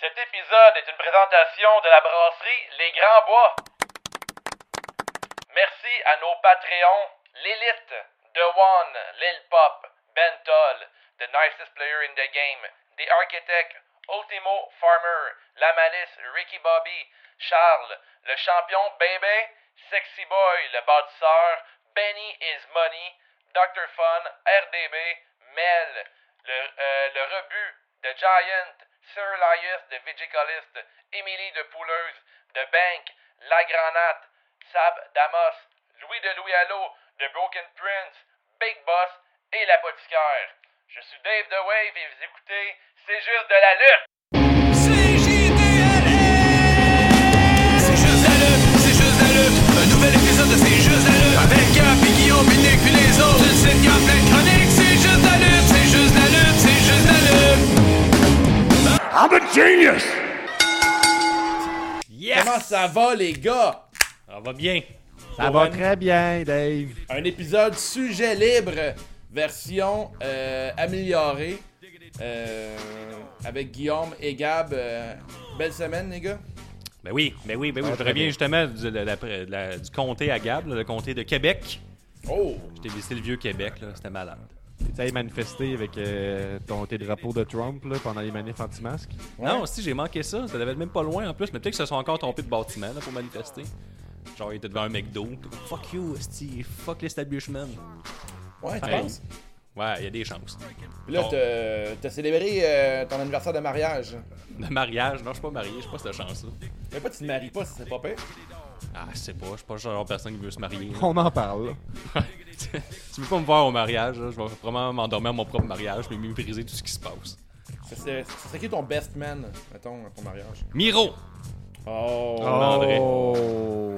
Cet épisode est une présentation de la brasserie Les Grands Bois. Merci à nos Patreons, l'élite, The One, Lil Pop, Bentol, The Nicest Player in the Game, The Architect, Ultimo Farmer, La Malice, Ricky Bobby, Charles, le champion Bébé, Sexy Boy, le bâtisseur, Benny is Money, Dr. Fun, RDB, Mel, le, euh, le rebut, The Giant, Sir Lias de Vigicalist, Émilie de Pouleuse, The Bank, La Granate, Sab Damos, Louis de Louis Allo, The Broken Prince, Big Boss et l'apothicaire. Je suis Dave The Wave et vous écoutez C'est juste de la lutte! I'm a genius! Comment ça va, les gars? Ça va bien. Ça va très bien, Dave. Un épisode sujet libre, version euh, améliorée, euh, avec Guillaume et Gab. euh, belle semaine, les gars? Ben oui, ben oui, ben oui. Ah, je reviens bien. justement du, de la- de la- du comté à Gab, là, le comté de Québec. Oh! J'étais visité le vieux Québec, là, c'était malade. Tu allé manifester avec euh, ton, tes drapeaux de Trump là, pendant les manifs anti-masques? Ouais. Non, si j'ai manqué ça, ça devait être même pas loin en plus, mais peut-être qu'ils se sont encore trompés de bâtiment là, pour manifester. Genre, ils étaient devant un McDo. Fuck you, esti, fuck l'establishment. Ouais, tu Hey. penses? Ouais, il y a des chances. Puis là, Bon. t'as- t'as célébré euh, ton anniversaire de mariage. De mariage, non, je suis pas marié, je suis pas cette chance-là. Mais pas, tu te maries pas, c'est pas pire. Ah, je sais pas, je suis pas le genre de personne qui veut se marier. là. On en parle. là. tu veux pas me voir au mariage, là, je vais vraiment m'endormir à mon propre mariage, mais mépriser tout ce qui se passe. Ça serait ça serait qui ton best man, mettons, à ton mariage? Miro! Oh! Oh!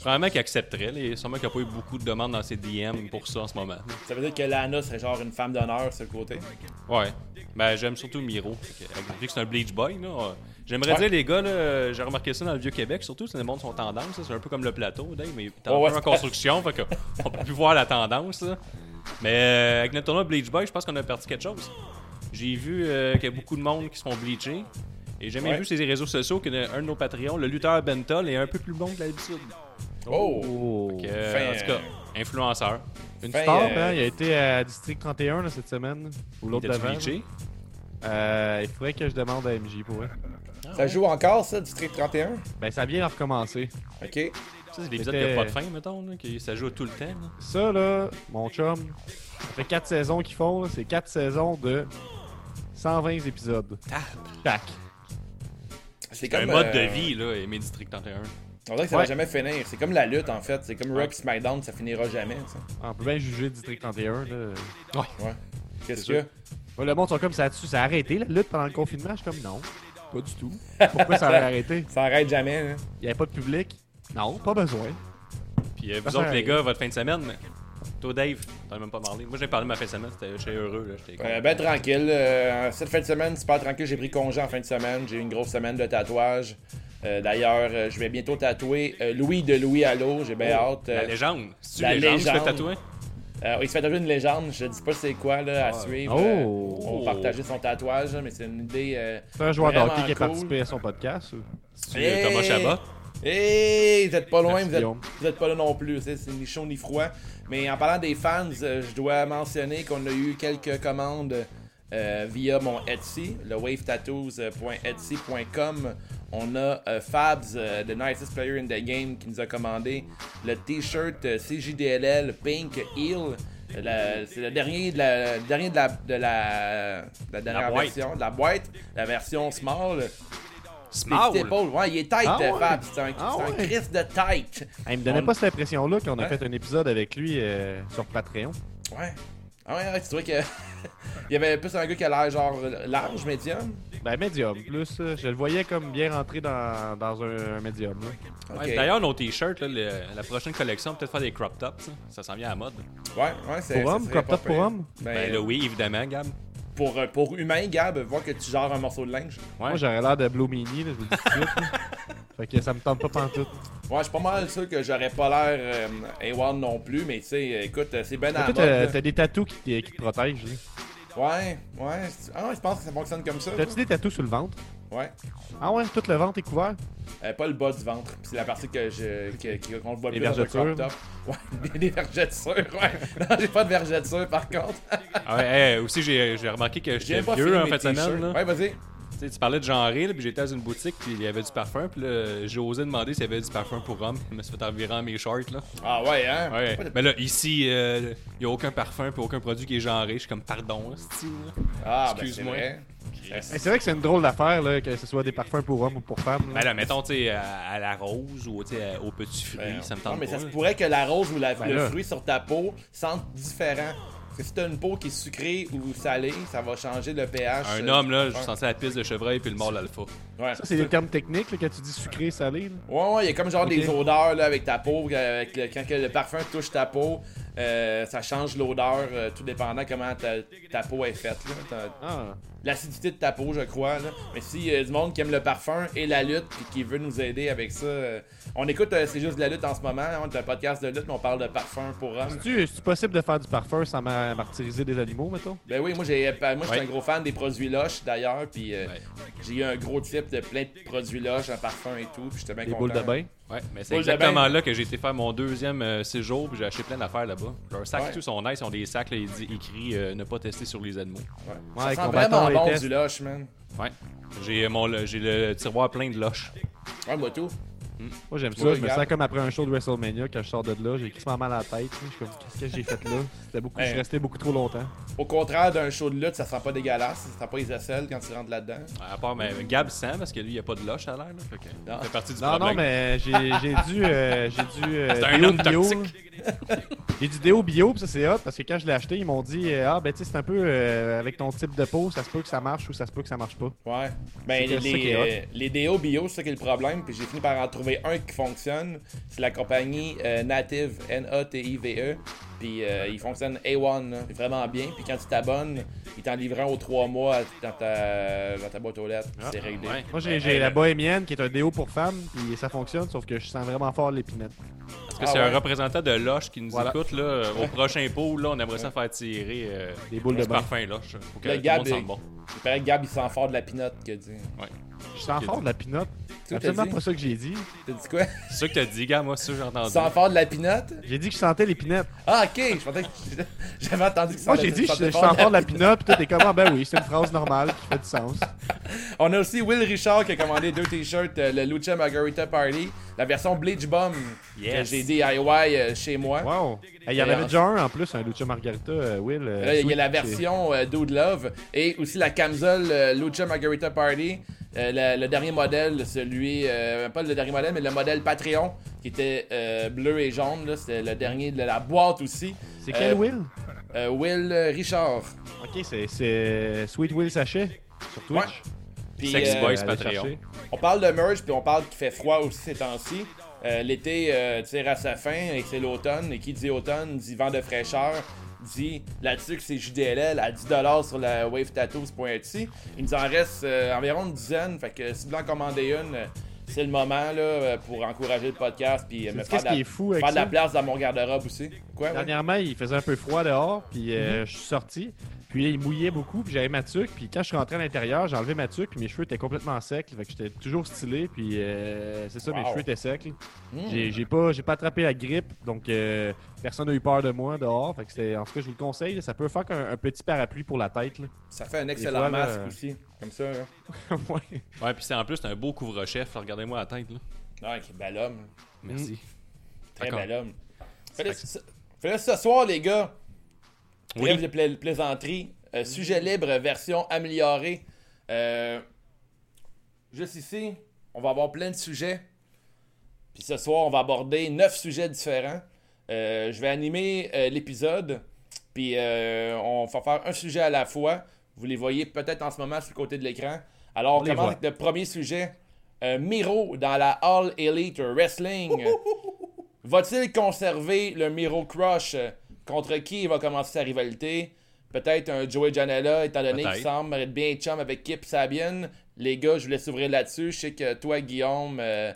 Probablement qu'il accepterait. Là. Sûrement qu'il n'y a pas eu beaucoup de demandes dans ses DM pour ça en ce moment. Ça veut dire que Lana serait genre une femme d'honneur sur le côté. Ouais. Ben, j'aime surtout Miro. Vu que c'est un Bleach Boy, là. J'aimerais Ouais. dire, les gars, là, j'ai remarqué ça dans le Vieux-Québec, surtout, c'est les mondes sont tendance. C'est un peu comme le plateau, Dave, mais t'es en ouais, en construction, fait que on peut plus voir la tendance. Là. Mais euh, avec notre tournoi Bleach Boy, je pense qu'on a perdu quelque chose. J'ai vu euh, qu'il y a beaucoup de monde qui se font bleacher. Et j'ai jamais Ouais. vu sur les réseaux sociaux qu'un de nos Patreons, le lutteur Bentol, est un peu plus bon que d'habitude. Oh! Oh! Que, euh, Fin, en tout cas, influenceur. Une Fin, star, euh, hein? Il a été à District 31 là, cette semaine. Ou l'autre d'avant. Euh, il faudrait que je demande à MJ pour eux. Ça joue encore, ça, District 31? Ben, ça vient de recommencer. Ok. Ça, c'est l'épisode qui a pas de fin, mettons, là, que ça joue tout le temps. là. Ça, là, mon chum, ça fait 4 saisons qu'ils font. C'est 4 saisons de 120 épisodes. Chaque. C'est C'est un comme. mode euh, de vie, là, aimer District 31. On dirait que ça Ouais. va jamais finir. C'est comme la lutte, en fait. C'est comme Rock SmackDown, ça finira jamais, ça. On peut bien juger District 31. Là. Ouais. Qu'est-ce C'est que. Ouais, le monde sont comme ça dessus. Ça a arrêté la lutte pendant le confinement? Je suis comme non. Pas du tout. Pourquoi ça aurait arrêté? Ça arrête jamais, hein. Il n'y avait pas de public? Non, pas besoin. Puis euh, vous autres, les gars, votre fin de semaine, mais... toi, Dave, t'en as même pas parlé. Moi, j'ai parlé de ma fin de semaine, c'était- j'étais heureux. Là, Euh, ben tranquille. Euh, cette fin de semaine, super tranquille. J'ai pris congé en fin de semaine. J'ai eu une grosse semaine de tatouage. Euh, D'ailleurs, euh, je vais bientôt tatouer euh, Louis de Louis Allo. J'ai bien hâte. La légende. C'est-tu la légende, qui se fait légende. tatouer? euh, il se fait tatouer une légende. Je dis pas c'est quoi là, à suivre. Oh. Euh, on va partager son tatouage, mais c'est une idée. euh, C'est un joueur de Vraiment hockey qui a participé à son podcast. ou? C'est Hey! Thomas Chabot? Hey, vous êtes pas loin, vous êtes, vous êtes pas là non plus, c'est c'est ni chaud ni froid. Mais en parlant des fans, euh, je dois mentionner qu'on a eu quelques commandes euh, via mon Etsy, le wavetattoos.etsy.com. On a euh, Fabs, euh, the nicest player in the game, qui nous a commandé le t-shirt CJDLL Pink Heel. C'est le dernier de la, dernier de la, de la, de la dernière version, de la boîte, la version small. Small. Petite épaule. Ouais, il est tight, Ah euh, ouais? Fab. C'est un, Ah un ouais? Christ de tight. Ah, il me donnait On- pas cette impression-là qu'on a fait un épisode avec lui euh, sur Patreon. Ouais. Ah ouais, ouais, tu trouvais que. il y avait plus un gars qui a l'air genre large, médium. Ben, médium. Plus, euh, je le voyais comme bien rentré dans, dans un, un médium. D'ailleurs, nos t-shirts, la prochaine collection, peut-être faire des crop tops. Ça, ça s'en vient à la mode. Ouais, ouais, c'est. Pour ça homme, crop top pour homme? Ben, Ben là, oui, évidemment, Gab. Pour, euh, pour humain, Gab, voir que tu genres un morceau de linge. Ouais. Moi, j'aurais l'air de Blue Mini, là, je vous le dis tout de suite. là. Fait que ça me tente pas pantoute. Ouais, je suis pas mal sûr que j'aurais pas l'air euh, A1 non plus, mais tu sais, écoute, c'est ben à la mode. t'as là. t'as des tatous qui, te- qui te protègent. là. Ouais, ouais. c'est- Ah, je pense que ça fonctionne comme ça. T'as-tu des tatous sur le ventre? Ouais. Ah ouais, tout le ventre est couvert? Euh, pas le bas du ventre. C'est la partie que je que- que- qu'on voit Les plus dans crop top. Ouais, des, vergetures, ouais. Non, j'ai pas de vergetures par contre. Ah ouais, hey, aussi, j'ai j'ai remarqué que J'ai j'étais vieux fini en de semaine. là. Ouais, vas-y. Tu sais, tu parlais de genrer, là, puis j'étais dans une boutique, puis il y avait du parfum, puis là, j'ai osé demander s'il y avait du parfum pour homme. Je me suis fait environ mes shorts, là. Ah ouais, hein? Ouais. De- Mais là, ici, il n'y a aucun parfum, puis aucun produit qui est genré. Je suis comme, pardon, style. Ah, ben c'est Excuse-moi. vrai. Mais c'est vrai que c'est une drôle d'affaire, là, que ce soit des parfums pour hommes ou pour femmes. là. Ben là, mettons, tu sais, à, à la rose ou sais, au petit fruit, Ben, ça me non, tente mais pas. ça se pourrait que la rose ou la- Ben le là. fruit sur ta peau sentent différent. Parce que si t'as une peau qui est sucrée ou salée, ça va changer le pH. Un euh, homme, là, je censé la piste de chevreuil puis le mâle alpha. Ouais, Ça, c'est des termes techniques, là, quand tu dis sucré, salé. là. Ouais, ouais, il y a comme genre des odeurs là, avec ta peau. euh, Avec le- quand le parfum touche ta peau, euh, ça change l'odeur, euh, tout dépendant comment ta, ta peau est faite. Ah. L'acidité de ta peau, je crois. Là. Mais si y a du monde qui aime le parfum et la lutte puis qui veut nous aider avec ça, euh, on écoute euh, C'est juste de la lutte en ce moment. hein, On est un podcast de lutte, mais on parle de parfum pour hommes. C'est-tu possible de faire du parfum sans ma- martyriser des animaux, mettons? Ben oui, moi j'ai moi je suis Ouais. un gros fan des produits Lush d'ailleurs, puis euh, Ouais. j'ai eu un gros type de plein de produits Lush, un parfum et tout, puis j'étais bien Des content. boules de bain? Ouais, mais c'est exactement là que j'ai été faire mon deuxième euh, séjour puis j'ai acheté plein d'affaires là-bas. Leurs sacs Ouais. et tout sont nice, ils ont des sacs là, il dit- écrit euh, ne pas tester sur les animaux. Ouais. Ouais, ça sent ton vraiment bon du Lush, man. Ouais. J'ai euh, mon j'ai le tiroir plein de loches. Ouais, moi tout. Moi, j'aime ça. Ouais, je me sens comme après un show de WrestleMania quand je sors de là. J'ai crissement mal à la tête. Je suis comme, qu'est-ce que j'ai fait là? C'était beaucoup, Je suis resté beaucoup trop longtemps. Au contraire d'un show de lutte, ça sent pas dégueulasse, ça sent pas les aisselles quand tu rentres là-dedans. À part mais Gab sent parce que lui il a pas de loche à l'air là. Fait que Non. ça fait partie du Non, problème. non, mais j'ai j'ai dû. euh, j'ai dû. euh, C'est un homme toxique. J'ai du déo bio, pis ça c'est hot parce que quand je l'ai acheté, ils m'ont dit euh, Ah, ben tu sais, c'est un peu euh, avec ton type de peau, ça se peut que ça marche ou ça se peut que ça marche pas. Ouais. Ben, les, euh, les déos bio, c'est ça qui est le problème. Puis j'ai fini par en trouver un qui fonctionne. C'est la compagnie euh, Native, N-A-T-I-V-E. Puis euh, il fonctionne A1, là. C'est vraiment bien. Puis quand tu t'abonnes, ils t'en livrent un aux 3 mois dans ta, dans ta boîte aux lettres. Puis c'est réglé. ouais. Moi, j'ai j'ai la bohémienne qui est un déo pour femmes, puis ça fonctionne, sauf que je sens vraiment fort l'épinette. Parce que Ah c'est ouais. un représentant de loche qui nous Voilà. écoute là euh, au prochain pot là, on aimerait ça faire tirer euh, Des boules de parfum loche pour que Le tout le Gab, monde sente il- bon. Il paraît que Gab, il sent fort de la pinotte, a dit. Je sens fort de la pinotte. C'est absolument pas ça que j'ai dit. T'as dit quoi? C'est ça que t'as dit, gars, moi c'est ça que j'ai Tu entendu. sens fort de la pinotte? J'ai dit que je sentais l'épinette. Ah, ok. Je pensais que j'avais entendu que ça Moi, j'ai dit que je, je sens fort de la pinotte, pis toi, t'es comme, ah, ben oui, c'est une phrase normale qui fait du sens. On a aussi Will Richard qui a commandé deux t-shirts, euh, le Lucha Margarita Party, la version Bleach Bomb que Yes. j'ai DIY euh, chez moi. Wow. Hey, Il y en avait déjà un en plus, un Lucha Margarita, euh, Will. Là, il y a la version Dude Love et aussi la camisole Lucha Margarita Party. Euh, le, le dernier modèle, celui, euh, pas le dernier modèle, mais le modèle Patreon qui était euh, bleu et jaune. là, C'était le dernier de la boîte aussi. C'est quel Euh, Will? Euh, Will Richard. Ok, c'est- c'est Sweet Will Sachet sur Twitch. Ouais. Puis, Sex euh, Boys Patreon. On parle de merch, puis on parle qu'il fait froid aussi ces temps-ci. Euh, L'été euh, tire à sa fin et que c'est l'automne. Et qui dit automne dit vent de fraîcheur. Dit là-dessus que c'est JDLL à 10$ sur la wavetattoos.etsy. Il nous en reste euh, environ une dizaine. Fait que si vous en commander une, euh, c'est le moment là, euh, pour encourager le podcast. Puis me faire, de la, fou faire de la place dans mon garde-robe aussi. Quoi, ouais? Dernièrement, il faisait un peu froid dehors, puis Mhm. euh, je suis sorti. Puis il mouillait beaucoup, puis j'avais ma tuque. Puis quand je suis rentré à l'intérieur, j'ai enlevé ma tuque, puis mes cheveux étaient complètement secs. Fait que j'étais toujours stylé, puis euh, c'est ça, mes cheveux étaient secs. là. Mm. J'ai pas, j'ai pas attrapé la grippe, donc euh, personne n'a eu peur de moi dehors. Fait que c'était- en tout cas, je vous le conseille. là, ça peut faire qu'un un petit parapluie pour la tête. Là. Ça fait un excellent fois, masque euh, aussi. Comme ça. Là. ouais. Ouais, puis c'est en plus un beau couvre-chef, regardez-moi la tête là. Ouais, quel bel homme. Merci. Très bel homme. Fais-le ce soir, les gars. Oui. De pla- plaisanterie. Euh, sujet libre, version améliorée. Euh, juste ici, on va avoir plein de sujets. Puis ce soir, on va aborder neuf sujets différents. Euh, je vais animer l'épisode. Puis on va faire un sujet à la fois. Vous les voyez peut-être en ce moment sur le côté de l'écran. Alors, on, commence avec le premier sujet? Miro dans la All Elite Wrestling. Va-t-il conserver le Miro Crush? Contre qui il va commencer sa rivalité? Peut-être un Joey Janela, étant donné qu'il semble être bien chum avec Kip Sabian. Les gars, je vous laisse ouvrir là-dessus. Je sais que toi, Guillaume, euh,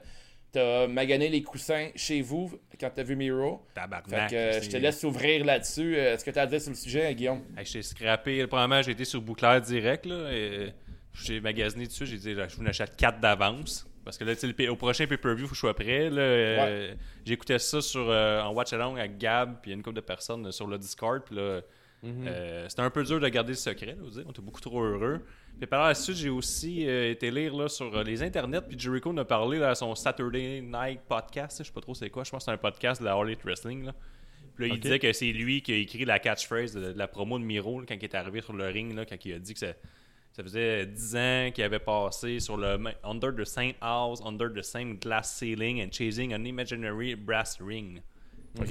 t'as magané les coussins chez vous quand t'as vu Miro. Fait Tabarnak. que euh, je te laisse ouvrir là-dessus. Euh, Est-ce que t'as à dire sur le sujet, Guillaume? Hey, j'ai scrappé, probablement j'ai été sur Bouclair direct là. Et... j'ai magasiné dessus, j'ai dit, je vous en achète 4 d'avance. Parce que là, le au prochain pay-per-view, il faut que je sois prêt. Là, euh, J'écoutais ça sur, euh, en watch-along avec Gab, puis une couple de personnes euh, sur le Discord. Puis là, euh, c'était un peu dur de garder le secret, là, vous on était beaucoup trop heureux. Puis par la suite, j'ai aussi été lire là, sur les internets, puis Jericho en a parlé là, à son Saturday Night Podcast. Je sais pas trop c'est quoi, je pense que c'est un podcast de la All Elite Wrestling. Là. Puis là, il disait que c'est lui qui a écrit la catchphrase de, de la promo de Miro là, quand il est arrivé sur le ring, là, quand il a dit que ça, faisait 10 ans qu'il avait passé sur le Under the same house, under the same glass ceiling and chasing an imaginary brass ring. OK.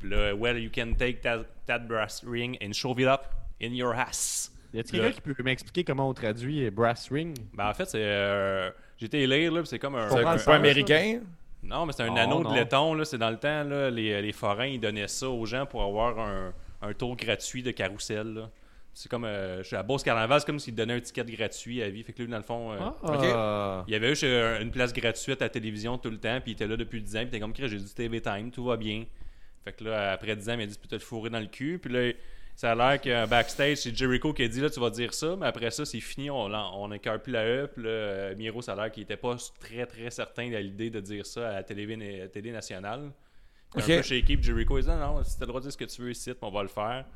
Puis là, well, you can take that, that brass ring and shove it up in your ass. Y a-t-il quelqu'un qui peut m'expliquer comment on traduit euh, brass ring? Ben, en fait, c'est. euh, été lire, là, puis c'est comme un. C'est un peu américain? Non, mais c'est un Oh, anneau non. de laiton, là. C'est dans le temps, là, les, les forains, ils donnaient ça aux gens pour avoir un, un tour gratuit de carrousel, là. C'est comme. Euh, à Beauce Carnaval, c'est comme s'ils donnaient un ticket gratuit à vie. Fait que lui, dans le fond. euh, Ah. Il y avait eu chez- une place gratuite à la télévision tout le temps, puis il était là depuis 10 ans, puis il était comme, j'ai du TV Time, tout va bien. Fait que là, après 10 ans, il m'a dit, peut-être fourré dans le cul, puis là, ça a l'air qu'un backstage, c'est Jericho qui a dit, là, tu vas dire ça, mais après ça, c'est fini, on, on écœure plus la E, puis là, euh, Miro, ça a l'air qu'il était pas très, très certain de l'idée de dire ça à la télé, à la télé nationale. Puis Ok. Un peu shaky, puis Jericho, il dit, non, non, si t'as le droit de dire ce que tu veux ici, on va le faire.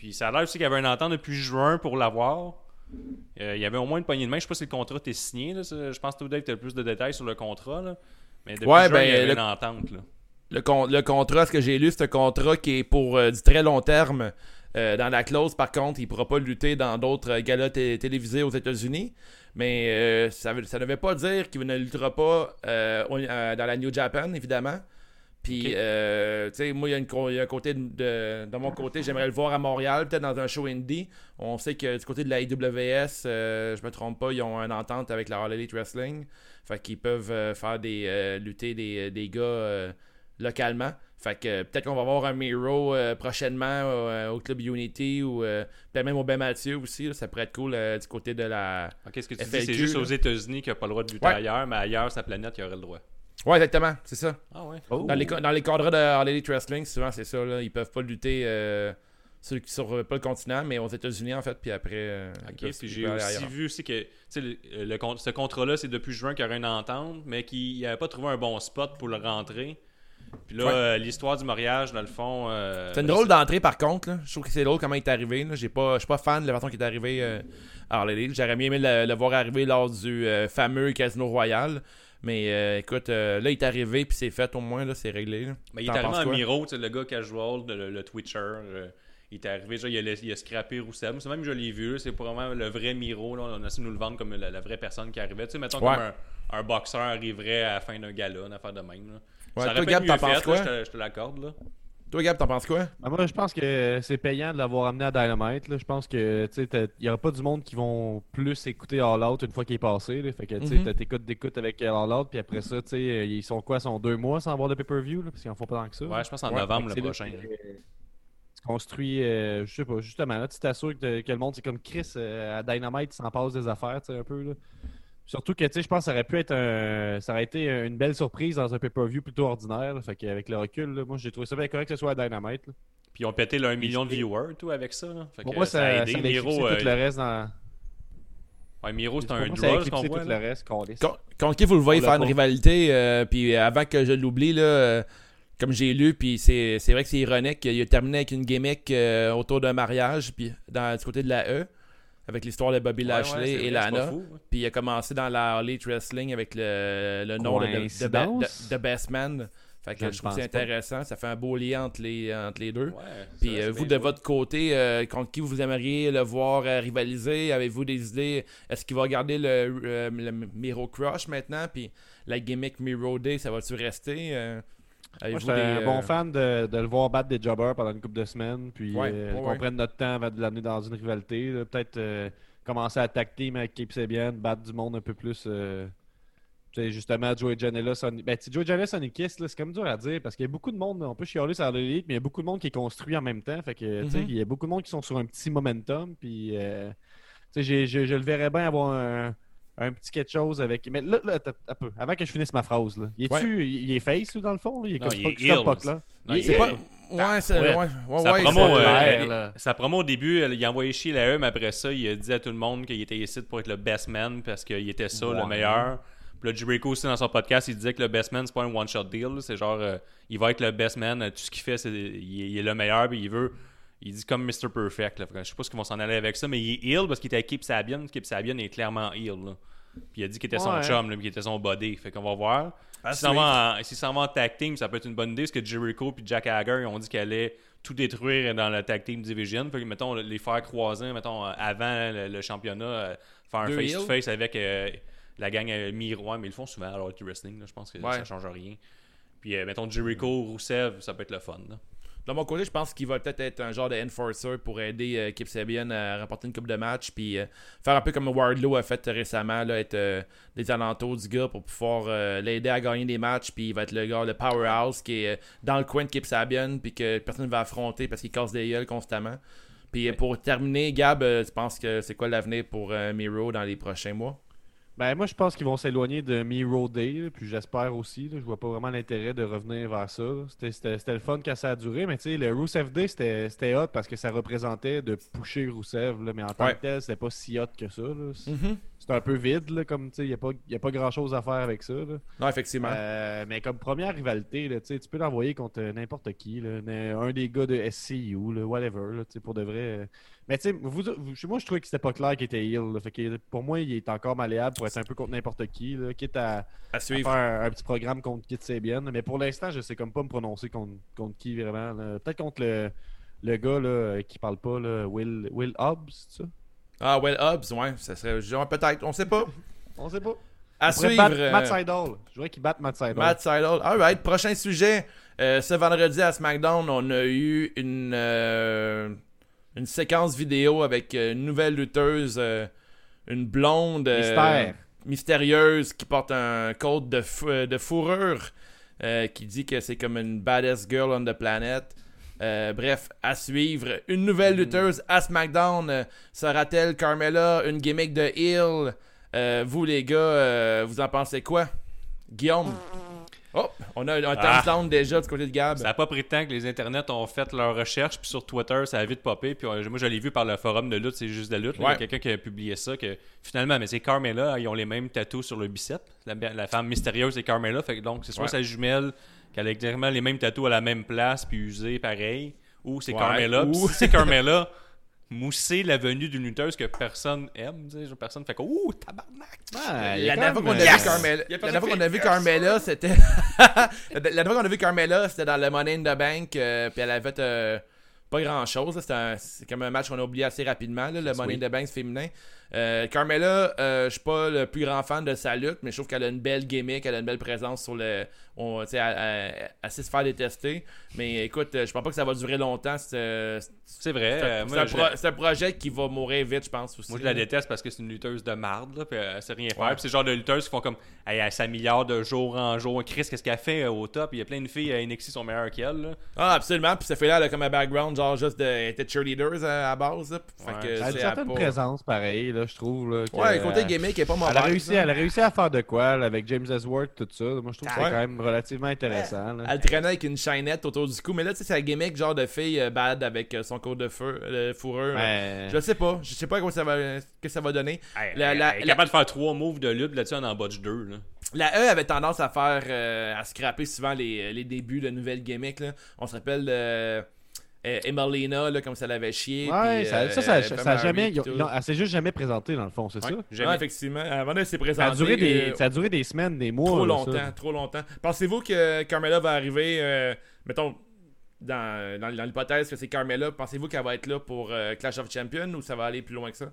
Puis ça a l'air aussi qu'il y avait un entente depuis juin pour l'avoir. Euh, il y avait au moins une poignée de main. Je sais pas si le contrat était signé. là. Je pense que Dave, tu as plus de détails sur le contrat. là. Mais depuis Ouais, juin, ben, il y avait le- une entente. Là. Le, con- le contrat, ce que j'ai lu, c'est un contrat qui est pour euh, du très long terme. Euh, dans la clause, par contre, il ne pourra pas lutter dans d'autres galas té- télévisés aux États-Unis. Mais euh, ça ne devait pas dire qu'il ne luttera pas euh, dans la New Japan, évidemment. Puis, euh, tu sais, moi, il y, a y un côté de, de- de mon côté, j'aimerais le voir à Montréal, peut-être dans un show indie. On sait que du côté de la IWS, euh, je me trompe pas, ils ont une entente avec la All Elite Wrestling. Fait qu'ils peuvent euh, faire des euh, lutter des, des gars euh, localement. Fait que euh, peut-être qu'on va voir un Miro euh, prochainement euh, au Club Unity ou euh, peut-être même au Ben Mathieu aussi. là. ça pourrait être cool euh, du côté de la. Ok, ce que tu dis, FLQ, c'est juste là. aux États-Unis qu'il n'y a pas le droit de lutter Ouais. ailleurs, mais ailleurs, sa planète, il y aurait le droit. Ouais, exactement, c'est ça. Ah ouais. Oh. Dans les, dans les cadres de All Elite Wrestling, souvent c'est ça. Là. Ils peuvent pas lutter euh, sur, sur, euh, pas le continent, mais aux États-Unis en fait. Puis après. euh, Ok, puis j'ai aussi ailleurs. vu aussi que tu sais, le, ce contrat-là, c'est depuis juin qu'il y aurait une entente, mais qu'il n'avait pas trouvé un bon spot pour le rentrer. Puis là, Ouais. euh, l'histoire du mariage, dans le fond. euh, C'est une ben, drôle d'entrée par contre. là. Je trouve que c'est drôle comment il est arrivé. là. J'ai pas, je suis pas fan de la façon qu'il est arrivé euh, à. J'aurais mieux aimé le, le voir arriver lors du euh, fameux Casino Royal. Mais euh, écoute, euh, là il est arrivé puis c'est fait au moins là, c'est réglé. là. Ben, il est arrivé quoi? Miro, le gars casual, le, le Twitcher. euh, il est arrivé, genre, il, a, laissé- il a scrappé Roussem. C'est même, je l'ai vu, c'est vraiment le vrai Miro. Là, on a essayé de nous le vendre comme la, la vraie personne qui arrivait. Tu sais, mettons Ouais. comme un, un boxeur arriverait à la fin d'un gala, une affaire de même. Là. Ouais, ça toi, aurait pu Gab, t'en penses quoi? je te, je te l'accorde. là. Toi Gab, t'en penses quoi? Ben, moi, je pense que c'est payant de l'avoir amené à Dynamite. là. Je pense que tu sais, t'as- il n'y aura pas du monde qui vont plus écouter All Out une fois qu'il est passé. là. Fait que tu sais, t'as- t'écoutes d'écoute avec All Out, puis après ça, tu sais, euh, ils sont quoi? Ils sont deux mois sans avoir de pay-per-view, là, parce qu'ils en font pas tant que ça. Ouais, je pense en Ouais, novembre le prochain. là Tu construis, euh, je sais pas, justement, là, tu t'assures que, que le monde, c'est comme Chris euh, à Dynamite, il s'en passe des affaires, tu sais, un peu. Là. Surtout que, tu sais, je pense que ça aurait pu être un. Ça aurait été une belle surprise dans un pay-per-view plutôt ordinaire. là. Fait qu'avec le recul, là, moi, j'ai trouvé ça bien correct que ce soit à Dynamite. là. Puis ils ont pété le 1 million de viewers, tout, avec ça. Là. Fait Pour que moi, ça, ça, a ça, aidé. a éclipsé Miro, euh, tout le reste dans. ouais, Miro c'est un ça draw, qu'on voit. tout là. le reste, qu'on laisse. Con- Contre qui vous le voyez faire une rivalité, euh, puis avant que je l'oublie, là, euh, comme j'ai lu, puis c'est c'est vrai que c'est ironique, il a terminé avec une gimmick euh, autour d'un mariage, puis dans, du côté de la E, avec l'histoire de Bobby Lashley ouais, et vrai, Lana. Puis il a commencé dans la Elite Wrestling avec le, le nom de, de, de, de- Best Man. Fait que Je je, trouve que c'est pas. intéressant, ça fait un beau lien entre les, entre les deux. Ouais, Puis euh, vous, de joué. votre côté, euh, contre qui vous aimeriez le voir euh, rivaliser? Avez-vous des idées? Est-ce qu'il va garder le, euh, le Miro Crush maintenant? Puis la gimmick Miro Day, ça va-tu rester Euh, Moi, je suis un bon euh, fan de, de le voir battre des jobbers pendant une couple de semaines, puis Ouais, euh, ouais, qu'on ouais. prenne notre temps avant de l'amener dans une rivalité. là. Peut-être euh, commencer à attaquer team avec Cape Sabian, battre du monde un peu plus. euh, tu sais, justement, Joey Janela, Sonny... Ben, Joey Janela, Sonny Kiss, là, c'est comme dur à dire parce qu'il y a beaucoup de monde, on peut chialer sur l'élite, mais il y a beaucoup de monde qui est construit en même temps. Fait que, tu sais, Mhm. il y a beaucoup de monde qui sont sur un petit momentum, puis euh, tu sais, j'ai- je, je le verrais bien avoir un, un petit quelque chose avec. Mais là, là un peu, avant que je finisse ma phrase, là. Il est-tu, il est face, lui, dans le fond? là? Il est Non, comme il est pas là. Non, Il il est pas... Ouais, c'est. Ouais, Ouais. ouais, Sa ouais, promo, euh, clair, là. sa promo au début, il a envoyé chier la E, mais après ça, il a dit à tout le monde qu'il était ici pour être le best man parce qu'il était ça, le meilleur. Puis là, Jericho aussi, dans son podcast, il disait que le best man, c'est pas un one-shot deal. là. C'est genre, euh, il va être le best man. euh, Tout ce qu'il fait, c'est, il, est- il est le meilleur. Puis il veut. Il dit comme Mr. Perfect. Là. Je sais pas ce qu'ils vont s'en aller avec ça, mais il est heel parce qu'il était avec Kip Sabian. Kip Sabian est clairement heel. là. Puis il a dit qu'il était son Ouais. chum, là, puis qu'il était son body. Fait qu'on va voir. À S'il s'en va, en- va tag team, ça peut être une bonne idée parce que Jericho puis Jack Hager ils ont dit qu'elle allait tout détruire dans le tag team division. Fait que, mettons, les faire croiser, mettons, avant le, le championnat, euh, faire un face-to-face avec euh, la gang euh, Miroir, mais ils le font souvent à Wrestling. là. Je pense que Ouais. ça change rien. Puis, euh, mettons, Jericho, Rousseff, ça peut être le fun. là. De mon côté, je pense qu'il va peut-être être un genre de enforcer pour aider euh, Kip Sabian à remporter une coupe de match, puis euh, faire un peu comme Wardlow a fait récemment, là, être euh, des alentours du gars pour pouvoir euh, l'aider à gagner des matchs, puis il va être le gars, le powerhouse qui est dans le coin de Kip Sabian, puis que personne ne va affronter parce qu'il casse des gueules constamment. Puis pour terminer, Gab, tu penses que c'est quoi l'avenir pour Miro dans les prochains mois? Ben, moi, je pense qu'ils vont s'éloigner de Miro Day, là, puis j'espère aussi. là, je vois pas vraiment l'intérêt de revenir vers ça. C'était- C'était c'était le fun quand ça a duré, mais tu sais, le Rusev Day, c'était c'était hot parce que ça représentait de pusher là, mais en tant que tel, c'était pas si hot que ça. C'est Mhm. c'est un peu vide, là, comme tu sais, il n'y a pas, y a pas grand chose à faire avec ça. Non, effectivement. Euh, mais comme première rivalité, tu peux l'envoyer contre euh, n'importe qui. un des gars de SCU, whatever, pour de vrai. Mais tu sais, vous, moi, je trouvais que c'était pas clair qu'il était heel. là, fait que pour moi, il est encore malléable pour être un peu contre n'importe qui, là, quitte à, à à suivre. faire un, un petit programme contre Kit Sabian. Mais pour l'instant, je sais comme pas me prononcer contre, contre qui vraiment. Peut-être contre le, le gars là, qui parle pas, là, Will, Will Hobbs, c'est ça? Ah, well, Hobbs, ouais, ça serait. genre, Peut-être, on sait pas. On sait pas. À suivre. battre euh, Matt Seidel. Je voudrais qu'il batte Matt Seidel. Matt Seidel. Alright, prochain sujet. Euh, ce vendredi à SmackDown, on a eu une, euh, une séquence vidéo avec euh, une nouvelle lutteuse, euh, une blonde euh, Mystère. mystérieuse qui porte un code de, de fourrure qui dit que c'est comme une baddest girl on the planet. Euh, bref, à suivre. Une nouvelle lutteuse à SmackDown. Euh, Sera-t-elle Carmella, une gimmick de Euh, Vous, les gars, vous en pensez quoi? Guillaume? Oh, on a un Ah. déjà du côté de Gab. Ça n'a pas pris de temps que les internets ont fait leur recherche, puis sur Twitter, ça a vite popé. Puis euh, moi, je l'ai vu par le forum de lutte, c'est juste de lutte. Il y a quelqu'un qui a publié ça, que finalement, mais c'est Carmella, ils ont les mêmes tatous sur le bicep. La, la femme mystérieuse, c'est. Fait que donc, c'est soit Ouais. sa jumelle, qu'elle a exactement les mêmes tatous à la même place, puis usée pareil, ou c'est Ouais, Carmella. ou- si c'est Carmella, mousser la venue d'une lutteuse que personne aime. tu sais, genre, personne fait que, ouh, tabarnak! Ah, il y a La dernière fois qu'on a vu Carmella, Il y a la pas dernière fois de qu'on a vu yes. Carmella, c'était la dernière fois qu'on a vu Carmella, c'était dans le Money in the Bank, euh, puis elle avait euh, pas grand chose. Un- c'est comme un match qu'on a oublié assez rapidement, là, le Money in the Bank féminin. Euh, Carmella, euh, je suis pas le plus grand fan de sa lutte, mais je trouve qu'elle a une belle gimmick, elle a une belle présence sur le. On, elle, elle- elle sait se faire détester. Mais écoute, euh, je pense pas que ça va durer longtemps. C'est euh, vrai. c'est un- euh, je pro- projet qui va mourir vite, je pense aussi. Moi, je la déteste parce que c'est une lutteuse de marde, là, puis elle sait rien faire. Ouais. Puis c'est le genre de lutteuse qui font comme, hey, elle s'améliore de jour en jour. Chris, qu'est-ce qu'elle fait euh, au top? Il y a plein de filles à NXT qui sont meilleures qu'elle. Ah, absolument. Puis ça fait là, elle a comme un background, genre juste de. Elle était cheerleaders à, à base. Là. Fait Ouais. que Elle a une certaine présence, pareil, là, je trouve. Là, que, Ouais, côté euh, gimmick, elle est pas. Elle a, réussi, là. elle a réussi à faire de quoi là, avec James Ellsworth, tout ça. Moi, je trouve que c'est Ouais. quand même relativement intéressant. Elle traînait avec une chaînette autour du cou. Mais là, tu sais, c'est un gimmick genre de fille euh, bad avec euh, son code de feu, euh, fourrure. Mais- Je sais pas. Je sais pas quoi ça va, que ça va donner. Hey, La- elle- la- elle est la- capable de faire trois moves de lutte là-dessus, elle en botch deux. Là. La E avait tendance à faire. euh, à scraper souvent les, les débuts de nouvelles gimmicks. Là. On se rappelle euh, Emelina, là, comme ça l'avait chié. Ouais, puis, ça, euh, ça, ça, ça a jamais. puis elle s'est juste jamais présentée, dans le fond, c'est ça? Ouais, effectivement. Avant, elle s'est présentée. Ça a, duré des, euh, ça a duré des semaines, des mois. Trop là, longtemps, ça. trop longtemps. Pensez-vous que Carmella va arriver, euh, mettons, dans, dans, dans l'hypothèse que c'est Carmella, pensez-vous qu'elle va être là pour euh, Clash of Champions ou ça va aller plus loin que ça?